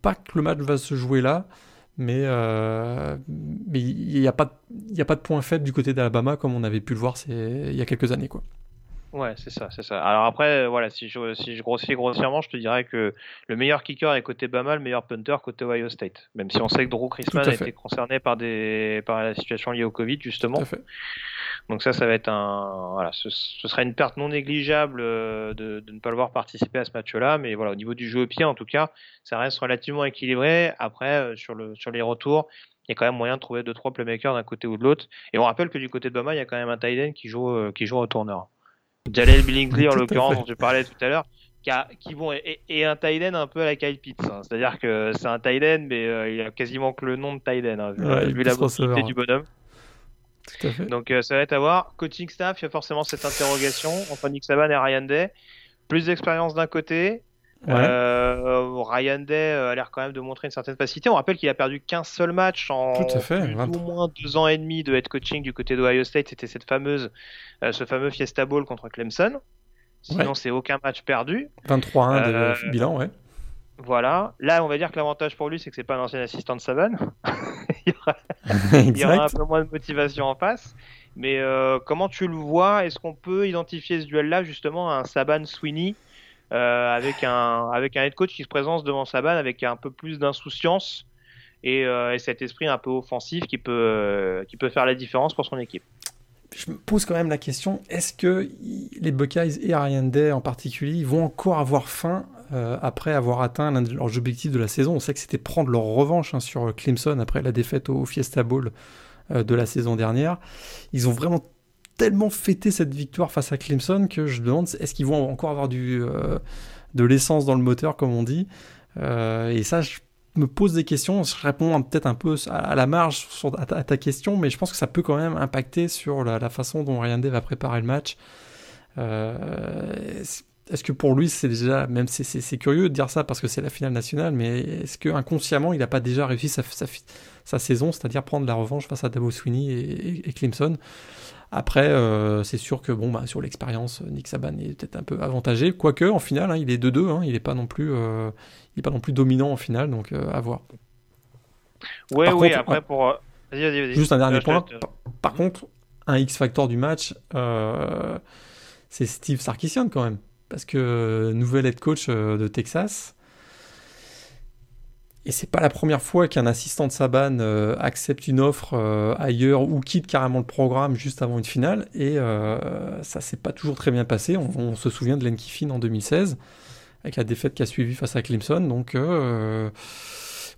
pas que le match va se jouer là. Mais mais il n'y a, pas, a pas de point faible du côté d'Alabama comme on avait pu le voir il y a quelques années. quoi. Ouais, c'est ça, c'est ça. Alors après, voilà, si je, si je grossis grossièrement, je te dirais que le meilleur kicker est côté Bama, le meilleur punter côté Ohio State. Même si on sait que Drew Chrisman a été concerné par des, par la situation liée au Covid, justement. Donc ça, ça va être un, voilà, ce, sera une perte non négligeable euh, de, de, ne pas le voir participer à ce match-là. Mais voilà, au niveau du jeu au pied, en tout cas, ça reste relativement équilibré. Après, euh, sur le, sur les retours, il y a quand même moyen de trouver deux trois playmakers d'un côté ou de l'autre. Et on rappelle que du côté de Bama, il y a quand même un end qui joue, euh, qui joue au tourneur. Jalel Billingsley en l'occurrence dont tu parlais tout à l'heure, qui, qui vont et, un Tyden un peu à la Kyle Pitts. Hein. C'est-à-dire que c'est un Tyden, mais euh, il a quasiment que le nom de Tyden, hein, vu, la beauté du bonhomme. Tout à fait. Donc euh, ça va être à voir. Coaching staff, il y a forcément cette interrogation entre Nick Saban et Ryan Day. Plus d'expérience d'un côté, euh, Ryan Day euh, a l'air quand même de montrer une certaine facilité. On rappelle qu'il a perdu qu'un seul match en au moins deux ans et demi de head coaching du côté d'Ohio State. C'était cette fameuse, euh, ce fameux Fiesta Bowl contre Clemson. Sinon, c'est aucun match perdu. 23-1 de bilan, ouais. Voilà. Là, on va dire que l'avantage pour lui, c'est que c'est pas un ancien assistant de Saban. il, y aura, un peu moins de motivation en face. Mais comment tu le vois? Est-ce qu'on peut identifier ce duel-là justement à un Saban Sweeney euh, avec, un, avec un head coach qui se présente devant sa balle avec un peu plus d'insouciance et, euh, cet esprit un peu offensif qui peut, euh, qui peut faire la différence pour son équipe? Je me pose quand même la question, est-ce que les Buckeyes et Ariane Day en particulier vont encore avoir faim après avoir atteint l'un de leurs objectifs de la saison On sait que c'était prendre leur revanche hein, sur Clemson après la défaite au Fiesta Bowl de la saison dernière. Ils ont vraiment tellement fêté cette victoire face à Clemson que je me demande est-ce qu'ils vont encore avoir du, euh, de l'essence dans le moteur, comme on dit? Euh, et ça, je me pose des questions. Je réponds peut-être un peu à la marge sur, à, ta, question, mais je pense que ça peut quand même impacter sur la, façon dont Ryan Day va préparer le match. Euh, est-ce que pour lui, c'est déjà, même c'est curieux de dire ça parce que c'est la finale nationale, mais est-ce que inconsciemment, il n'a pas déjà réussi sa, sa, saison, c'est-à-dire prendre la revanche face à Davo Sweeney et, et Clemson? Après, euh, c'est sûr que bon, bah, sur l'expérience, Nick Saban est peut-être un peu avantagé. Quoique, en finale, hein, il est 2-2. Hein, il n'est pas, non plus, euh, il est pas non plus dominant en finale, donc euh, à voir. Oui, oui, après, pour. Vas -y, vas -y, Juste un dernier point. Par, contre, un X-factor du match, c'est Steve Sarkisian quand même. Parce que nouvel head coach de Texas, et c'est pas la première fois qu'un assistant de Saban euh, accepte une offre euh, ailleurs ou quitte carrément le programme juste avant une finale. Et euh, ça s'est pas toujours très bien passé. On, se souvient de Len Kiffin en 2016, avec la défaite qui a suivi face à Clemson. Donc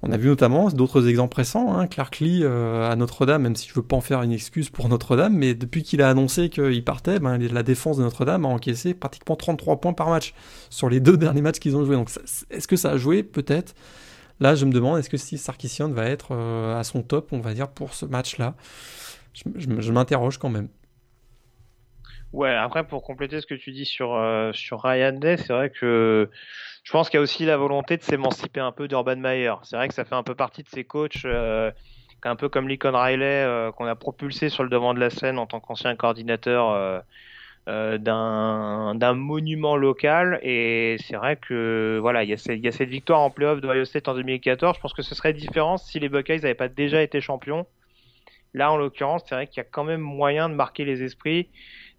on a vu notamment d'autres exemples récents. Hein, Clark Lee à Notre-Dame, même si je veux pas en faire une excuse pour Notre-Dame, mais depuis qu'il a annoncé qu'il partait, ben, la défense de Notre-Dame a encaissé pratiquement 33 points par match sur les deux derniers matchs qu'ils ont joués. Donc est-ce que ça a joué? Peut-être. Là, je me demande, est-ce que Steve Sarkisian va être euh, à son top, on va dire, pour ce match-là? Je, m'interroge quand même. Ouais, après, pour compléter ce que tu dis sur, euh, sur Ryan Day, c'est vrai que je pense qu'il y a aussi la volonté de s'émanciper un peu d'Urban Meyer. C'est vrai que ça fait un peu partie de ses coachs, euh, un peu comme Lincoln Riley, qu'on a propulsé sur le devant de la scène en tant qu'ancien coordinateur euh, d'un monument local. Et c'est vrai que voilà il y, a cette, il y a cette victoire en playoff de Ohio State en 2014 je pense que ce serait différent si les Buckeyes n'avaient pas déjà été champions. Là en l'occurrence c'est vrai qu'il y a quand même moyen de marquer les esprits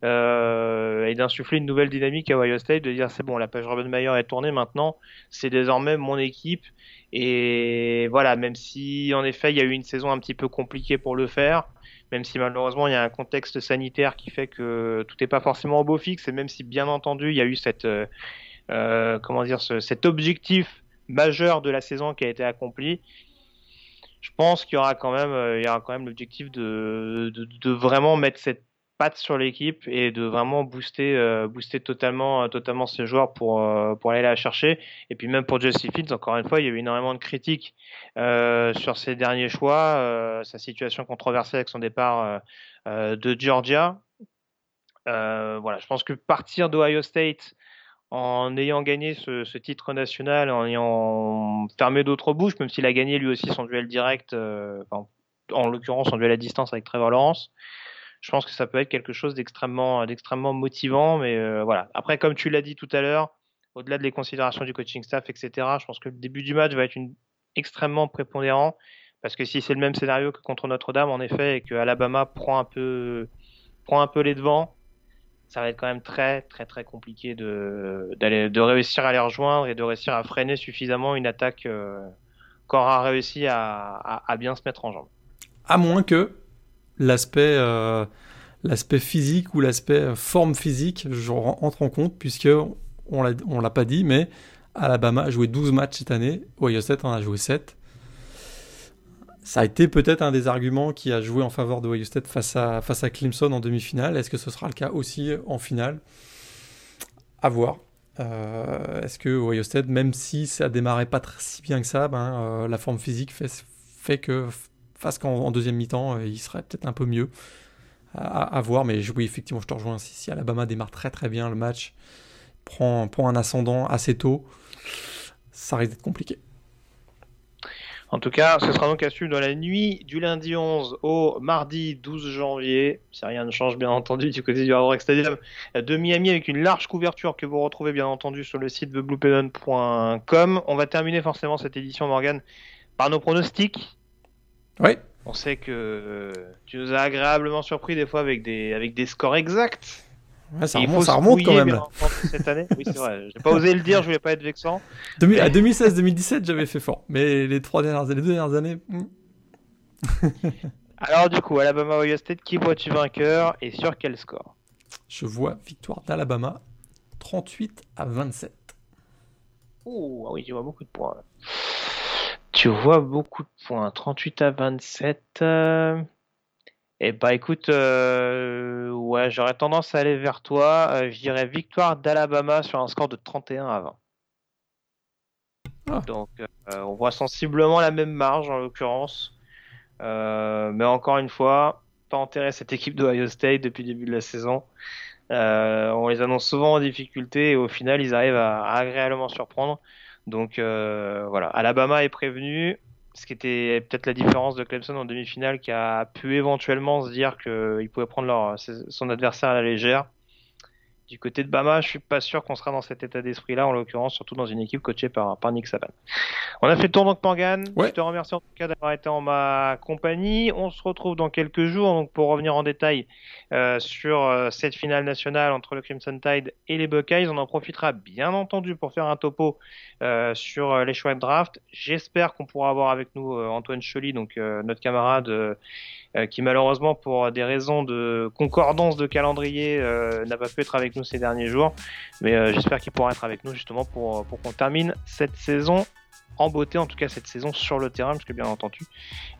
euh, et d'insuffler une nouvelle dynamique à Ohio State, de dire c'est bon, la page Robin Mayer est tournée maintenant, c'est désormais mon équipe. Et voilà, même si en effet il y a eu une saison un petit peu compliquée pour le faire, même si malheureusement il y a un contexte sanitaire qui fait que tout n'est pas forcément au beau fixe, et même si bien entendu il y a eu cette euh, euh comment dire ce, cet objectif majeur de la saison qui a été accompli, je pense qu'il y aura quand même il y aura quand même l'objectif de, de, vraiment mettre cette patte sur l'équipe et de vraiment booster euh, booster totalement euh, totalement joueurs pour euh, pour aller la chercher. Et puis même pour Justin Fields encore une fois il y a eu énormément de critiques sur ses derniers choix sa situation controversée avec son départ de Georgia. Voilà je pense que partir d'Ohio State en ayant gagné ce, titre national, en ayant fermé d'autres bouches, même s'il a gagné lui aussi son duel direct, en l'occurrence son duel à distance avec Trevor Lawrence, je pense que ça peut être quelque chose d'extrêmement d'extrêmement motivant. Mais euh, voilà. Après, comme tu l'as dit tout à l'heure, au-delà des considérations du coaching staff, etc., je pense que le début du match va être extrêmement prépondérant. Parce que si c'est le même scénario que contre Notre-Dame, en effet, et que Alabama prend un peu prend un peu les devants, ça va être quand même très très très compliqué de d'aller de réussir à les rejoindre et de réussir à freiner suffisamment une attaque euh, qu'aura réussi à, à, à bien se mettre en jambe. À moins que l'aspect euh, l'aspect physique ou l'aspect forme physique je rentre en compte puisque on l'a on l'a pas dit mais Alabama a joué 12 matchs cette année, Ohio State en a joué 7. Ça a été peut-être un des arguments qui a joué en faveur de Ohio State face à, face à Clemson en demi-finale. Est-ce que ce sera le cas aussi en finale? À voir. Euh, Est-ce que Ohio State, même si ça démarrait pas si bien que ça, ben, euh, la forme physique fait, fait que face qu'en deuxième mi-temps, euh, il serait peut-être un peu mieux à, voir. Mais oui, effectivement, je te rejoins. Si, Alabama démarre très très bien le match, prend, prend un ascendant assez tôt, ça risque d'être compliqué. En tout cas, ce sera donc à suivre dans la nuit du lundi 11 au mardi 12 janvier. Si rien ne change, bien entendu, du côté du Hard Stadium de Miami avec une large couverture que vous retrouvez bien entendu sur le site thebluepedon.com. On va terminer forcément cette édition, Morgan, par nos pronostics. Oui. On sait que tu nous as agréablement surpris des fois avec des, avec des scores exacts. Ouais, ça, remonte, ça remonte quand même. Cette année. Oui, c'est vrai. J'ai pas osé le dire, je voulais pas être vexant. Mais... À 2016-2017, j'avais fait fort. Mais les trois dernières, les deux dernières années. Hmm. Alors, du coup, Alabama Ohio State, qui vois-tu vainqueur et sur quel score? Je vois victoire d'Alabama 38 à 27. Oh, ah oui, tu vois beaucoup de points. Tu vois beaucoup de points. 38 à 27. Euh... Eh bah écoute, euh, ouais, j'aurais tendance à aller vers toi. Euh, je dirais victoire d'Alabama sur un score de 31 à 20. Ah. Donc on voit sensiblement la même marge en l'occurrence. Mais encore une fois, pas enterrer cette équipe d'Ohio State depuis le début de la saison. On les annonce souvent en difficulté et au final ils arrivent à, à agréablement surprendre. Donc voilà, Alabama est prévenu ce qui était peut-être la différence de Clemson en demi-finale qui a pu éventuellement se dire qu'il pouvait prendre son adversaire à la légère. Du côté de Bama, je suis pas sûr qu'on sera dans cet état d'esprit-là, en l'occurrence, surtout dans une équipe coachée par, par Nick Saban. On a fait le tour donc Morgan. Ouais. Je te remercie en tout cas d'avoir été en ma compagnie. On se retrouve dans quelques jours donc pour revenir en détail euh, sur euh, cette finale nationale entre le Crimson Tide et les Buckeyes. On en profitera bien entendu pour faire un topo euh, sur les choix de draft. J'espère qu'on pourra avoir avec nous Antoine Choly, donc notre camarade qui malheureusement pour des raisons de concordance de calendrier n'a pas pu être avec nous ces derniers jours. Mais j'espère qu'il pourra être avec nous justement pour, pour qu'on termine cette saison en beauté, en tout cas cette saison sur le terrain, parce que bien entendu,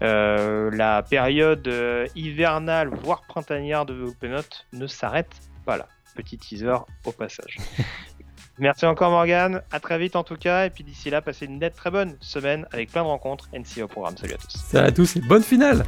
euh, la période euh, hivernale, voire printanière de Open ne s'arrête pas là. Petit teaser au passage. Merci encore Morgan, à très vite en tout cas, et puis d'ici là, passez une très bonne semaine avec plein de rencontres NC au programme. Salut à tous. Salut à tous et bonne finale